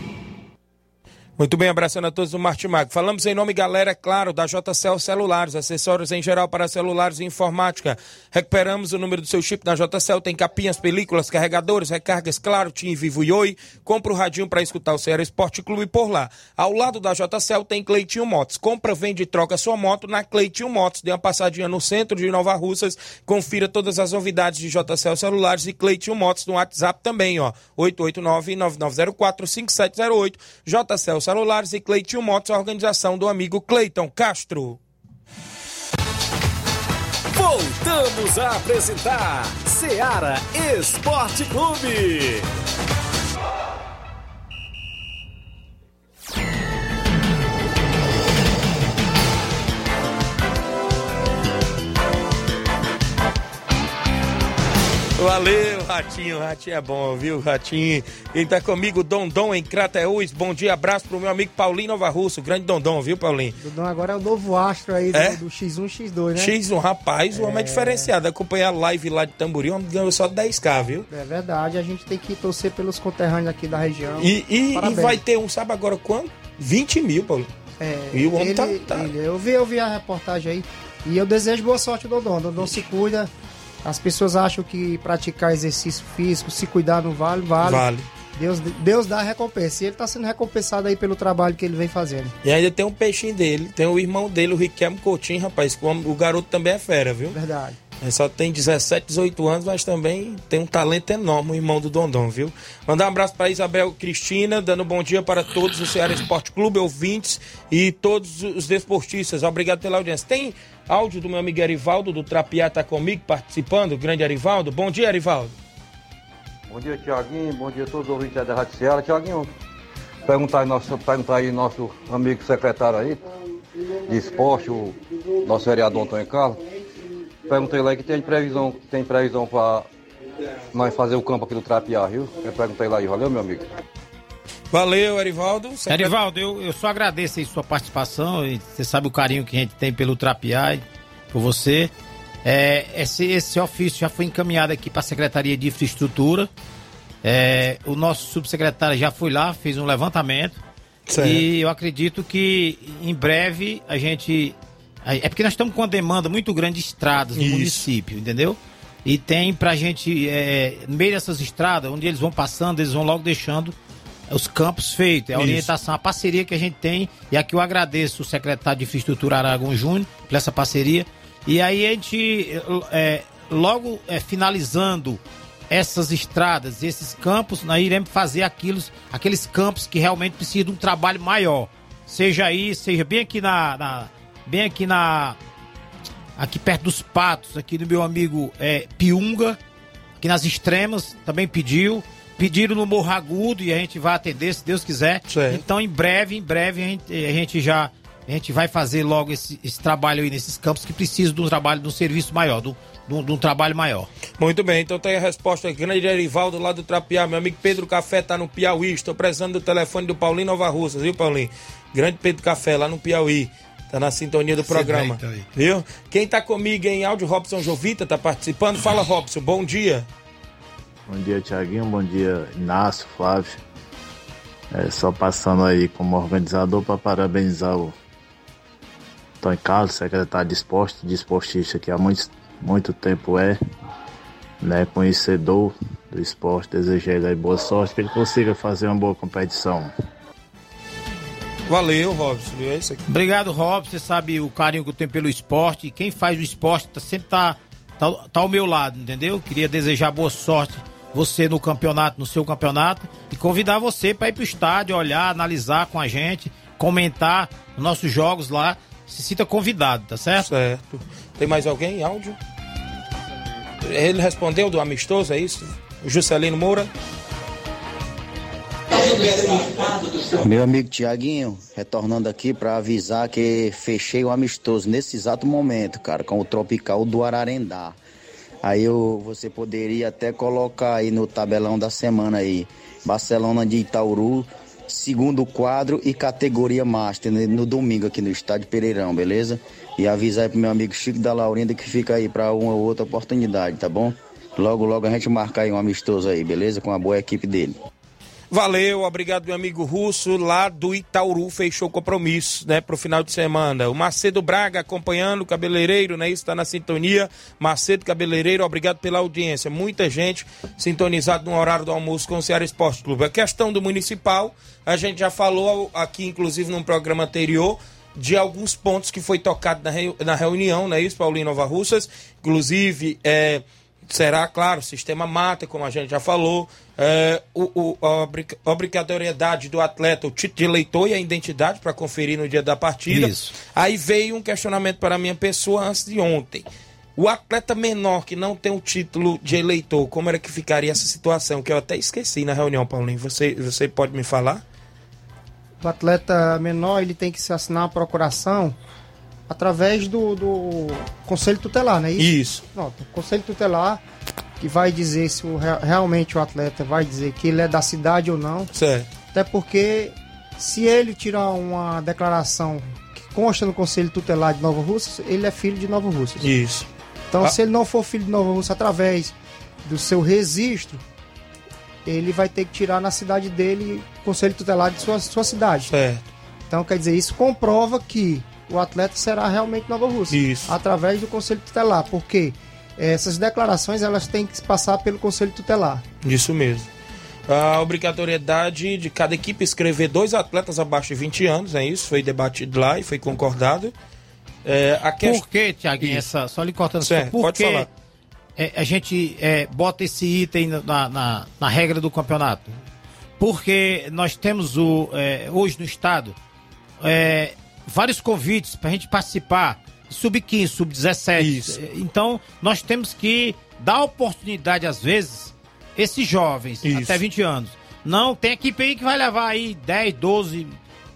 Muito bem, abraçando a todos do Martimago. Falamos em nome, galera, é claro, da JCL Celulares, acessórios em geral para celulares e informática. Recuperamos o número do seu chip na JCL, tem capinhas, películas, carregadores, recargas, claro, Tim Vivo e Oi. Compra o radinho para escutar o Ceará Esporte Clube por lá. Ao lado da JCL tem Cleitinho Motos. Compra, vende e troca sua moto na Cleitinho Motos. Dê uma passadinha no centro de Nova Russas. Confira todas as novidades de JCL Celulares e Cleitinho Motos no WhatsApp também, ó. 889-9904-5708. JCL Celulares e Cleitinho Motos, a organização do amigo Cleiton Castro. Voltamos a apresentar Seara Esporte Clube. Valeu, Ratinho. Ratinho é bom, viu, Ratinho? Quem tá comigo, Dondon em Crateús. Bom dia, abraço pro meu amigo Paulinho Nova Russo. Grande Dondon, viu, Paulinho? Dudão agora é o novo astro aí do, É? do X1, X2, né? X1, rapaz, o homem é diferenciado. Acompanhar a live lá de Tamboril, o homem ganhou só 10k, viu? É verdade, a gente tem que torcer pelos conterrâneos aqui da região. E, e- e vai ter um, sabe agora quanto? 20 mil, Paulo. É, E o homem ele- tá- tá- ele- eu, vi, eu vi a reportagem aí. E eu desejo boa sorte ao Dodon. Dodon se cuida. As pessoas acham que praticar exercício físico, se cuidar não vale, vale. Vale. Deus, Deus dá a recompensa. E ele está sendo recompensado aí pelo trabalho que ele vem fazendo. E ainda tem um peixinho dele, tem o irmão dele, o Riquelme Coutinho, rapaz. O garoto também é fera, viu? Verdade. Ele só tem 17, 18 anos, mas também tem um talento enorme, o irmão do Dondon, viu? Mandar um abraço para Isabel Cristina, dando bom dia para todos o Ceará Esporte Clube, ouvintes e todos os desportistas. Obrigado pela audiência. Tem áudio do meu amigo Arivaldo, do Trapiá, tá comigo participando, grande Arivaldo. Bom dia, Arivaldo. Bom dia, Tiaguinho. Bom dia a todos os ouvintes da Rádio Ceará. Tiaguinho, perguntar aí, nosso, perguntar aí nosso amigo secretário aí de esporte, o nosso vereador Antônio Carlos. Perguntei lá que tem previsão, tem previsão para nós fazer o campo aqui do Trapiá, viu? Eu perguntei lá aí, valeu, meu amigo? Valeu, Erivaldo. Secret... Erivaldo, eu, eu só agradeço aí sua participação. E você sabe o carinho que a gente tem pelo Trapiá e por você. É, esse, esse ofício já foi encaminhado aqui para a Secretaria de Infraestrutura. É, o nosso subsecretário já foi lá, fez um levantamento. Certo. E eu acredito que em breve a gente. É porque nós estamos com uma demanda muito grande de estradas no Isso. município, entendeu? E tem pra gente, é, no meio dessas estradas, onde eles vão passando, eles vão logo deixando os campos feitos. É a Isso. orientação, a parceria que a gente tem. E aqui eu agradeço o secretário de Infraestrutura Aragão Júnior por essa parceria. E aí a gente, é, logo é, finalizando essas estradas, esses campos, nós iremos fazer aqueles, aqueles campos que realmente precisam de um trabalho maior. Seja aí, seja bem aqui na, na- bem aqui na aqui perto dos patos, aqui do meu amigo é, Piunga, aqui nas extremas, também pediu. Pediram no Morro Agudo e a gente vai atender, se Deus quiser. Então, em breve, em breve, a gente, a gente já a gente vai fazer logo esse, esse trabalho aí nesses campos que precisam de um trabalho, de um serviço maior, um, um- de um trabalho maior. Muito bem, então tem a resposta aqui. Grande Erivaldo lá do Trapiá. Meu amigo Pedro Café tá no Piauí. Estou precisando do telefone do Paulinho Nova Russa, viu, Paulinho? Grande Pedro Café lá no Piauí. Tá na sintonia do programa. então, Viu? Quem tá comigo em áudio, Robson Jovita, tá participando. Fala, Robson. Bom dia. Bom dia, Tiaguinho. Bom dia, Inácio, Flávio. É, só passando aí como organizador para parabenizar o Tony Carlos, secretário de esporte, de esportista que há muito, muito tempo é, né, conhecedor do esporte. Desejo a ele aí boa sorte, que ele consiga fazer uma boa competição. Valeu, Robson. É isso aqui. Obrigado, Rob. Você sabe o carinho que eu tenho pelo esporte. Quem faz o esporte tá, sempre tá, tá, tá ao meu lado, entendeu? Queria desejar boa sorte você no campeonato, no seu campeonato, e convidar você para ir pro estádio, olhar, analisar com a gente, comentar os nossos jogos lá. Se sinta convidado, tá certo? Certo. Tem mais alguém em áudio? Ele respondeu do amistoso, é isso? O Juscelino Moura? Meu amigo Tiaguinho, retornando aqui para avisar que fechei o amistoso nesse exato momento, cara, com o Tropical do Ararendá. Aí eu, você poderia até colocar aí no tabelão da semana aí, Barcelona de Itauru, segundo quadro e categoria Master, né, no domingo aqui no estádio Pereirão, beleza? E avisar aí pro meu amigo Chico da Laurinda que fica aí para uma ou outra oportunidade, tá bom? Logo, logo a gente marca aí um amistoso aí, beleza? Com a boa equipe dele. Valeu, obrigado meu amigo Russo, lá do Itauru, fechou compromisso, né, pro final de semana. O Macedo Braga acompanhando o cabeleireiro, né, isso tá na sintonia. Macedo Cabeleireiro, obrigado pela audiência. Muita gente sintonizado no horário do almoço com o Ceará Esporte Clube. A questão do municipal, a gente já falou aqui, inclusive, num programa anterior, de alguns pontos que foi tocado na, reu- na reunião, né, isso, Paulinho Nova Russas. Inclusive, é, será, claro, sistema mata, como a gente já falou, é, o, o- a obri- obrigatoriedade do atleta, o título de eleitor e a identidade para conferir no dia da partida. Isso. Aí veio um questionamento para a minha pessoa antes de ontem. O atleta menor que não tem o título de eleitor, como era que ficaria essa situação? Que eu até esqueci na reunião, Paulinho. Você, você pode me falar? O atleta menor ele tem que se assinar uma procuração através do, do conselho tutelar, não é isso? Isso. Pronto, o conselho tutelar que vai dizer se o, re- realmente o atleta vai dizer que ele é da cidade ou não. Certo. Até porque se ele tirar uma declaração que consta no conselho tutelar de Nova Russas, ele é filho de Nova Russas. Isso. Então, Ah. se ele não for filho de Nova Russa através do seu registro, ele vai ter que tirar na cidade dele o conselho tutelar de sua, sua cidade. Certo. Então, quer dizer, isso comprova que o atleta será realmente Nova Russa. Isso. Através do conselho tutelar. Porque essas declarações elas têm que passar pelo conselho tutelar. Isso mesmo. A obrigatoriedade de cada equipe escrever dois atletas abaixo de 20 anos, é isso? Foi debatido lá e foi concordado. É, a quest- Por que, Tiaguinho, essa, só lhe cortando Certo, só, por pode que falar. é, a gente é, bota esse item na, na, na regra do campeonato? Porque nós temos o, é, hoje no estado é, vários convites para a gente participar, sub-15, sub-17. Então, nós temos que dar oportunidade, às vezes, esses jovens, Isso. até 20 anos. Não, tem equipe aí que vai levar aí 10, 12,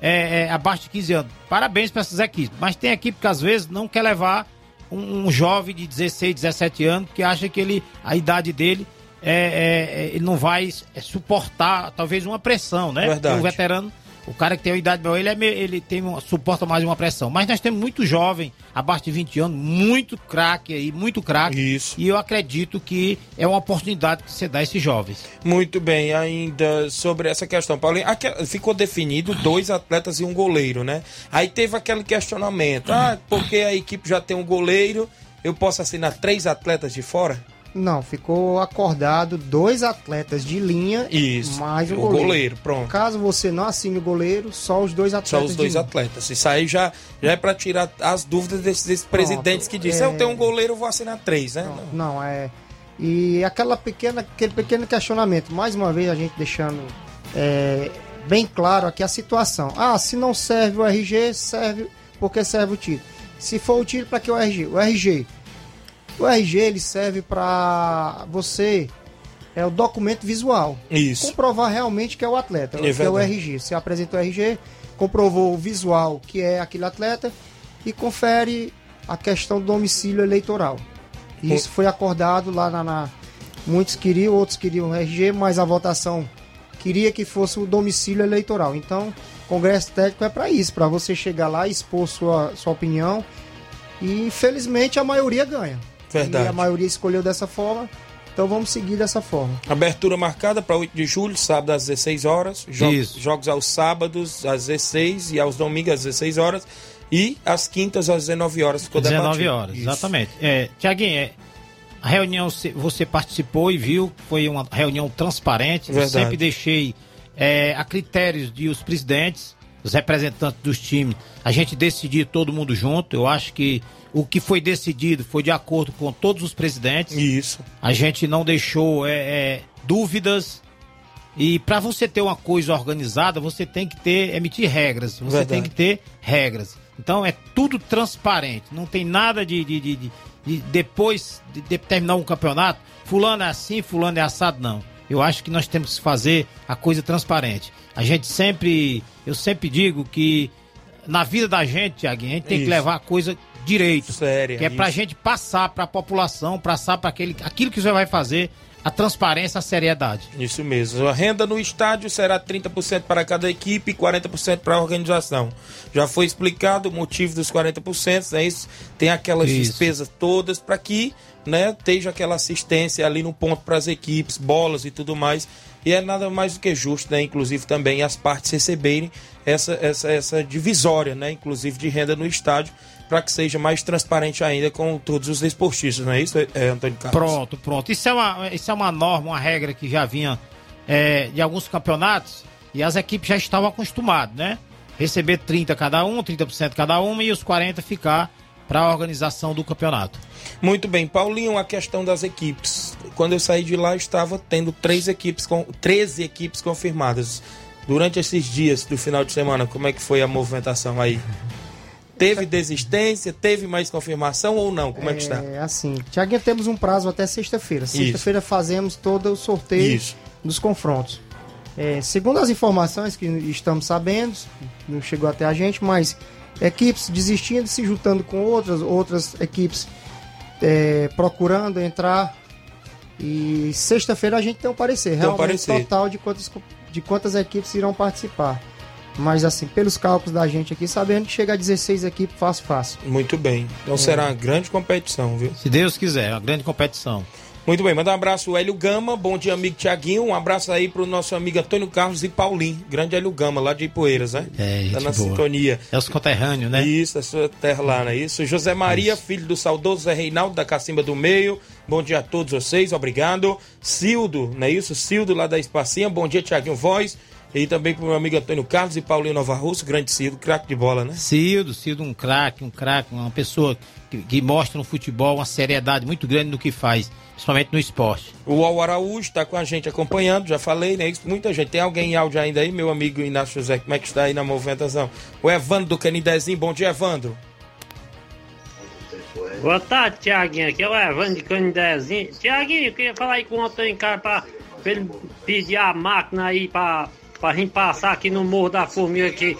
é, é, abaixo de 15 anos. Parabéns para essas equipes. Mas tem equipe que às vezes não quer levar um, um jovem de 16, 17 anos que acha que ele, a idade dele é, é, é, ele não vai é, suportar talvez uma pressão, né? Verdade. O veterano, o cara que tem uma idade maior, ele, é meio- ele tem uma, suporta mais uma pressão. Mas nós temos muito jovem, abaixo de 20 anos, muito craque aí, muito craque. Isso. E eu acredito que é uma oportunidade que você dá a esses jovens. Muito bem, ainda sobre essa questão, Paulinho, ficou definido dois atletas e um goleiro, né? Aí teve aquele questionamento, ah, porque a equipe já tem um goleiro, eu posso assinar três atletas de fora? Não, ficou acordado dois atletas de linha Isso, mais o o goleiro. goleiro, pronto. Caso você não assine o goleiro, só os dois atletas. Só os dois atletas. Isso aí já, já é para tirar as dúvidas desses, desses presidentes que dizem, é. eu tenho um goleiro, eu vou assinar três, né? Não. Não, é. E aquela pequena, aquele pequeno questionamento, mais uma vez a gente deixando é, bem claro aqui a situação. Ah, se não serve o RG, serve porque serve o título. Se for o título, para que o RG? O RG. O RG ele serve para você é o documento visual. Isso. Comprovar realmente que é o atleta, É que é o. RG. Você apresenta o RG, comprovou o visual que é aquele atleta e confere a questão do domicílio eleitoral. E Isso foi acordado lá na, na- Muitos queriam, outros queriam o RG, mas a votação queria que fosse o domicílio eleitoral. Então, o Congresso Técnico é para isso, para você chegar lá, expor sua, sua opinião. E infelizmente a maioria ganha. Verdade. E a maioria escolheu dessa forma. Então vamos seguir dessa forma. Abertura marcada para 8 de julho, sábado às 16 horas. Jo- Isso. Jogos aos sábados às 16 e aos domingos às 16 horas. E às quintas às 19 horas. Ficou 19 debatido. horas, Isso. exatamente. É, Tiaguinho, é, a reunião você participou e viu, foi uma reunião transparente. Eu Verdade. sempre deixei é, a critérios de os presidentes, os representantes dos times, a gente decidir todo mundo junto. Eu acho que o que foi decidido foi de acordo com todos os presidentes. Isso. A gente não deixou é, é, dúvidas. E para você ter uma coisa organizada, você tem que ter emitir regras. Você Verdade. tem que ter regras. Então é tudo transparente. Não tem nada de, de, de- de- de depois de, de terminar um campeonato, fulano é assim, fulano é assado, não. Eu acho que nós temos que fazer a coisa transparente. A gente sempre, eu sempre digo que na vida da gente, Tiaguinho, a gente tem Isso. que levar a coisa direito. Séria, Que é pra isso. gente passar pra população, passar para aquele, aquilo que você vai fazer, a transparência, a seriedade. Isso mesmo. A renda no estádio será 30% para cada equipe e 40% para a organização. Já foi explicado o motivo dos 40%, né? Isso tem aquelas Isso. despesas todas para que né, esteja aquela assistência ali no ponto para as equipes, bolas e tudo mais. E é nada mais do que justo, né? Inclusive também as partes receberem essa, essa, essa divisória, né? Inclusive de renda no estádio, para que seja mais transparente ainda com todos os esportistas, não é isso, é, Antônio Carlos? Pronto, pronto. Isso é uma, isso é uma norma, uma regra que já vinha é, de alguns campeonatos e as equipes já estavam acostumadas, né? Receber 30 cada um, 30% cada uma e os 40 ficar para a organização do campeonato. Muito bem, Paulinho, a questão das equipes. Quando eu saí de lá, estava tendo três equipes com 13 equipes confirmadas. Durante esses dias do final de semana, como é que foi a movimentação aí? Teve desistência? Teve mais confirmação ou não? Como é que está? É assim, Tiaguinho, temos um prazo até sexta-feira. Sexta-feira fazemos todo o sorteio Isso. dos confrontos. É, segundo as informações que estamos sabendo, não chegou até a gente, mas equipes desistindo, se juntando com outras, outras equipes é, procurando entrar. E sexta-feira a gente tem um parecer, Tem um realmente parecer. total de quantas, de quantas equipes irão participar. Mas assim, pelos cálculos da gente aqui, sabendo que chega a 16 equipes fácil, fácil. Muito bem. Então será uma grande competição, viu? Se Deus quiser, uma grande competição. Muito bem, manda um abraço, Hélio Gama. Bom dia, amigo Tiaguinho. Um abraço aí pro nosso amigo Antônio Carlos e Paulinho. Grande Hélio Gama, lá de Ipueiras, né? É, Tá gente na boa. sintonia. É os conterrâneos, né? Isso, a sua terra lá, não é isso? José Maria, filho do saudoso Zé Reinaldo da Cacimba do Meio. Bom dia a todos vocês, obrigado. Cildo, não é isso? Cildo lá da Espacinha. Bom dia, Tiaguinho Voz. E também pro meu amigo Antônio Carlos e Paulinho Nova Russo, grande Cildo, craque de bola, né? Cildo, Cildo, um craque, um craque, uma pessoa que, que mostra no futebol uma seriedade muito grande no que faz, principalmente no esporte. O Al Araújo está com a gente acompanhando, já falei, né? Isso, Muita gente. Tem alguém em áudio ainda aí, meu amigo Inácio José? Como é que está aí na movimentação? O Evandro do Canidezinho, bom dia, Evandro. Boa tarde, Tiaguinho. Aqui é o Evandro de Canidezinho. Tiaguinho, eu queria falar aí com o Antônio Carlos pra, pra ele pedir a máquina aí pra, pra gente passar aqui no Morro da Formiga aqui.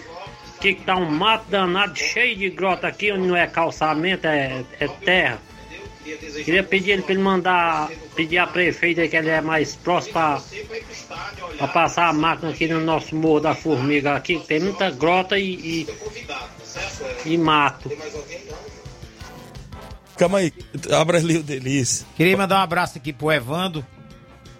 Que tá um mato danado cheio de grota aqui, onde não é calçamento, é, é terra. Queria pedir ele para ele mandar, pedir a prefeita que ele é mais próximo para passar a máquina aqui no nosso Morro da Formiga aqui, que tem muita grota e, e, e mato. Calma aí, abra ali o delícia. Queria mandar um abraço aqui pro Evando,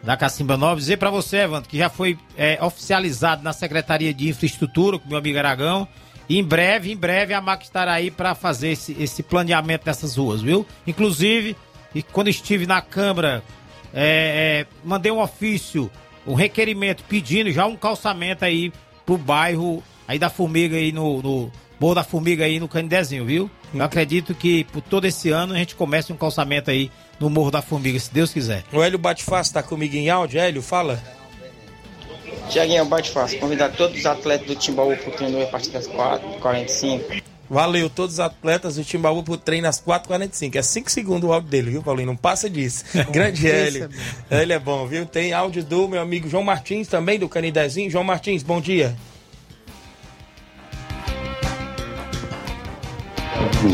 da Cacimba Nova. Dizer pra você, Evando, que já foi é, oficializado na Secretaria de Infraestrutura, com meu amigo Aragão. E em breve, em breve, a MAC estará aí para fazer esse, esse planeamento dessas ruas, viu? Inclusive, e quando estive na Câmara, é, é, mandei um ofício, um requerimento pedindo já um calçamento aí pro bairro aí da Formiga aí no, no Morro da Formiga aí no Canidezinho, viu? Eu acredito que por todo esse ano a gente comece um calçamento aí no Morro da Formiga, se Deus quiser. O Hélio Batefácil tá comigo em áudio. Hélio, fala. Tiaguinho, bate fácil. Convidar todos os atletas do Timbaú pro treino a partir das 4h45. Valeu, todos os atletas do Timbaú pro treino às 4h45. É 5 segundos o áudio dele, viu, Paulinho? Não passa disso. Grande Hélio. Ele é bom, viu? Tem áudio do meu amigo João Martins também, do Canidezinho. João Martins, bom dia.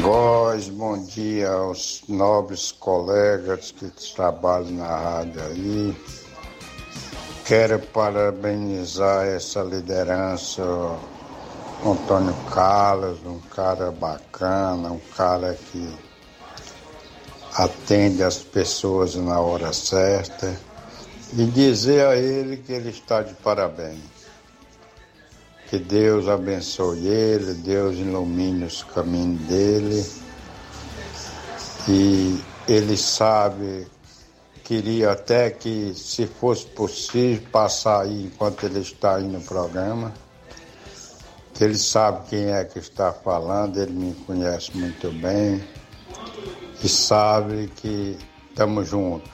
Góis, bom dia aos nobres colegas que trabalham na rádio aí. Quero parabenizar essa liderança, Antônio Carlos, um cara bacana, um cara que atende as pessoas na hora certa e dizer a ele que ele está de parabéns. Que Deus abençoe ele, Deus ilumine os caminhos dele. E ele sabe, queria até que, se fosse possível, passar aí enquanto ele está aí no programa. Ele sabe quem é que está falando, ele me conhece muito bem. E sabe que estamos juntos.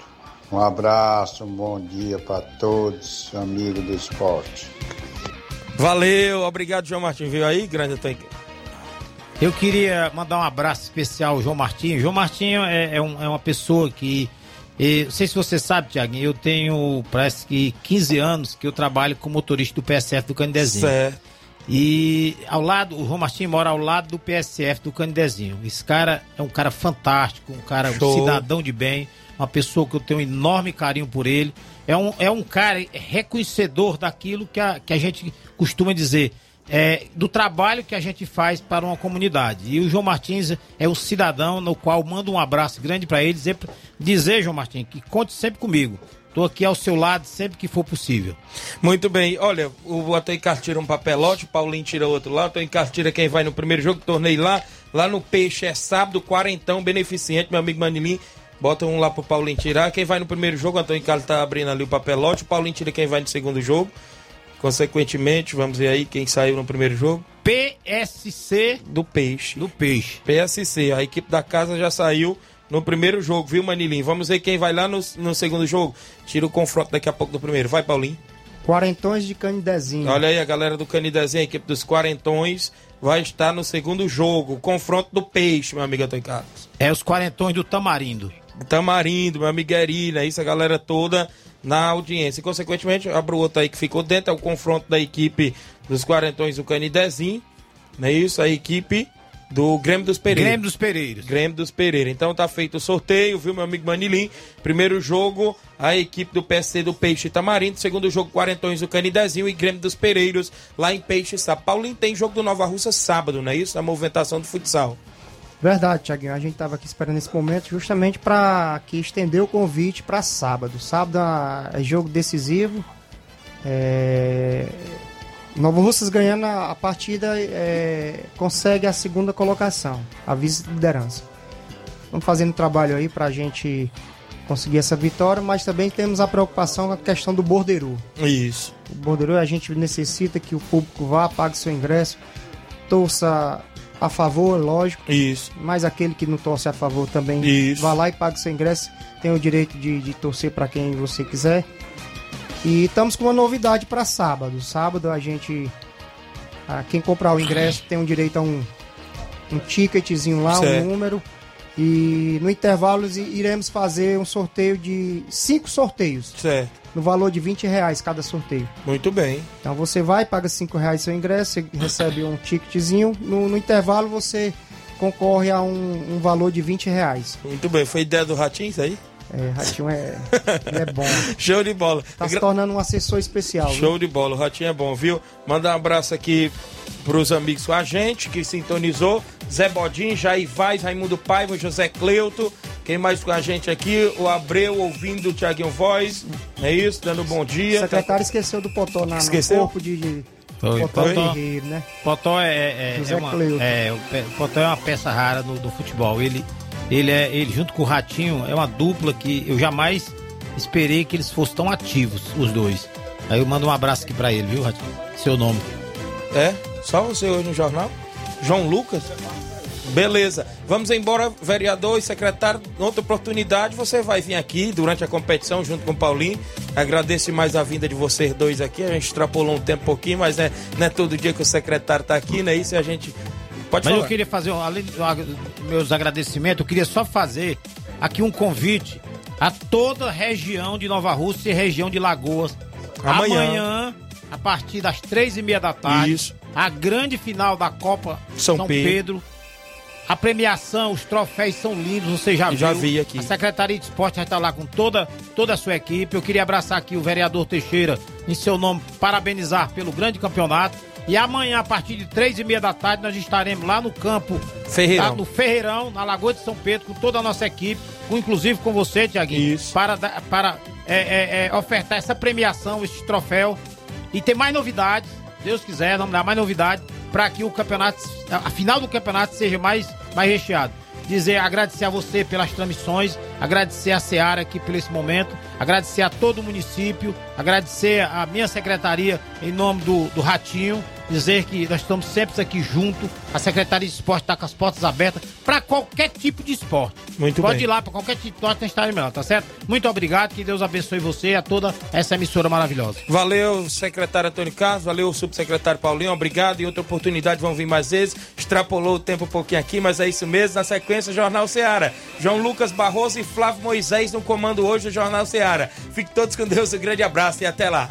Um abraço, um bom dia para todos, amigos do esporte. Valeu, obrigado, João Martins. Veio aí, grande Antônio. Eu queria mandar um abraço especial ao João Martinho. João Martinho é, é, um- é uma pessoa que. eh, não sei se você sabe, Tiaguinho, eu tenho parece que 15 anos que eu trabalho como motorista do PSF do Canidezinho. Certo. E ao lado, o João Martinho mora ao lado do PSF do Canidezinho. Esse cara é um cara fantástico, um cara, um Show. cidadão de bem, uma pessoa que eu tenho um enorme carinho por ele. É um, é um cara reconhecedor daquilo que a, que a gente costuma dizer, é, do trabalho que a gente faz para uma comunidade. E o João Martins é um cidadão no qual mando um abraço grande para ele, dizer, dizer, João Martins, que conte sempre comigo. Estou aqui ao seu lado sempre que for possível. Muito bem, olha, o Carlos tira um papelote, o Paulinho tira outro lá, o Carlos tira quem vai no primeiro jogo, torneio lá, lá no Peixe é sábado, quarentão, beneficente, meu amigo Manilim, bota um lá pro Paulinho tirar, quem vai no primeiro jogo, o Antônio Carlos tá abrindo ali o papelote, o Paulinho tira quem vai no segundo jogo, consequentemente, vamos ver aí quem saiu no primeiro jogo. PSC do Peixe. Do Peixe. PSC, a equipe da casa já saiu no primeiro jogo, viu, Manilim? Vamos ver quem vai lá no, no segundo jogo. Tira o confronto daqui a pouco do primeiro. Vai, Paulinho. Quarentões de Canidezinho. Olha aí, a galera do Canidezinho, a equipe dos Quarentões, vai estar no segundo jogo. Confronto do Peixe, meu amigo Antônio Carlos. É os quarentões do Tamarindo. Tamarindo, meu amigo Erina, isso, a galera toda na audiência. E, consequentemente, abro o outro aí que ficou dentro, é o confronto da equipe dos Quarentões do Canidezinho. Não é isso? A equipe do Grêmio dos Pereiros. Grêmio dos Pereiros. Grêmio dos Pereiros. Então tá feito o sorteio, viu, meu amigo Manilim? Primeiro jogo, a equipe do PSC do Peixe Tamarindo. Segundo jogo, Quarentões do Canidezinho e Grêmio dos Pereiros, lá em Peixe Sá. Paulinho tem jogo do Nova Russa sábado, não é isso? A movimentação do futsal. Verdade, Tiaguinho. A gente estava aqui esperando esse momento justamente para que estender o convite para sábado. Sábado é jogo decisivo. É... Nova Russas ganhando a, partida é, consegue a segunda colocação, a vice-liderança. Estamos fazendo trabalho aí para a gente conseguir essa vitória, mas também temos a preocupação com a questão do bordeiro. Isso. O bordeiro a gente necessita que o público vá, pague seu ingresso, torça a favor, lógico. Isso. Mas aquele que não torce a favor também Isso. vá lá e pague seu ingresso. Tem o direito de, de torcer para quem você quiser. E estamos com uma novidade para sábado. Sábado a gente. ah, quem comprar o ingresso tem o direito a um, um ticketzinho lá, Certo. um número. E no intervalo iremos fazer um sorteio de cinco sorteios. Certo. No valor de 20 reais cada sorteio. Muito bem. Então você vai, paga 5 reais seu ingresso, você recebe um ticketzinho. No, no intervalo você concorre a um, um valor de 20 reais. Muito bem, foi ideia do Ratinho isso aí? É, Ratinho é, é bom. Show de bola. Tá se tornando um assessor especial. viu? Show de bola, o Ratinho é bom, viu? Manda um abraço aqui pros amigos com a gente, que sintonizou. Zé Bodin, Jair Vaz, Raimundo Paiva, José Cleuto. Quem mais com a gente aqui? O Abreu ouvindo o Tiaguinho Voz. É isso, dando bom O dia. secretário esqueceu do Potó na, Esqueceu? no corpo de, Foi. Potó Potó. Guerreiro, né? Potó é, é, José é uma, Cleuto. é, o Potó é uma peça rara no, do futebol. Ele, ele é, ele junto com o Ratinho é uma dupla que eu jamais esperei que eles fossem tão ativos, os dois. Aí eu mando um abraço aqui pra ele, viu, Ratinho? Seu nome. É? Só você hoje no jornal? João Lucas? Beleza. Vamos embora, vereador e secretário. Outra oportunidade, você vai vir aqui durante a competição junto com o Paulinho. Agradeço mais a vinda de vocês dois aqui. A gente extrapolou um tempo um pouquinho, mas é, não é todo dia que o secretário tá aqui, né? Isso a gente. Pode Mas falar. eu queria fazer, além dos meus agradecimentos, eu queria só fazer aqui um convite a toda a região de Nova Rússia e região de Lagoas. Amanhã. Amanhã, a partir das três e meia da tarde, Isso. a grande final da Copa São São, Pedro. Pedro. A premiação, os troféus são lindos, você já viu. já vi aqui. A Secretaria de Esporte vai estar lá com toda, toda a sua equipe. Eu queria abraçar aqui o vereador Teixeira, em seu nome, parabenizar pelo grande campeonato. E amanhã, a partir de três e meia da tarde, nós estaremos lá no campo Ferreirão. Lá no Ferreirão, na Lagoa de São Pedro, com toda a nossa equipe, com, inclusive com você, Tiaguinho, para, para é, é, é, ofertar essa premiação, esse troféu. E tem mais novidades, Deus quiser, vamos dar mais novidades, para que o campeonato, a final do campeonato seja mais, mais recheado. Dizer, agradecer a você pelas transmissões, agradecer a Seara aqui por esse momento, agradecer a todo o município, agradecer a minha secretaria em nome do, do Ratinho, dizer que nós estamos sempre aqui junto. A Secretaria de Esporte está com as portas abertas para qualquer tipo de esporte. Muito Pode bem. ir lá para qualquer tipo de esporte, nós estaremos lá, tá certo? Muito obrigado, que Deus abençoe você e a toda essa emissora maravilhosa. Valeu, secretário Antônio Carlos, valeu, subsecretário Paulinho, obrigado. E outra oportunidade vão vir mais vezes. Extrapolou o tempo um pouquinho aqui, mas é isso mesmo. Na sequência, Jornal Seara. João Lucas Barroso e Flávio Moisés no comando hoje do Jornal Seara. Fiquem todos com Deus, um grande abraço e até lá.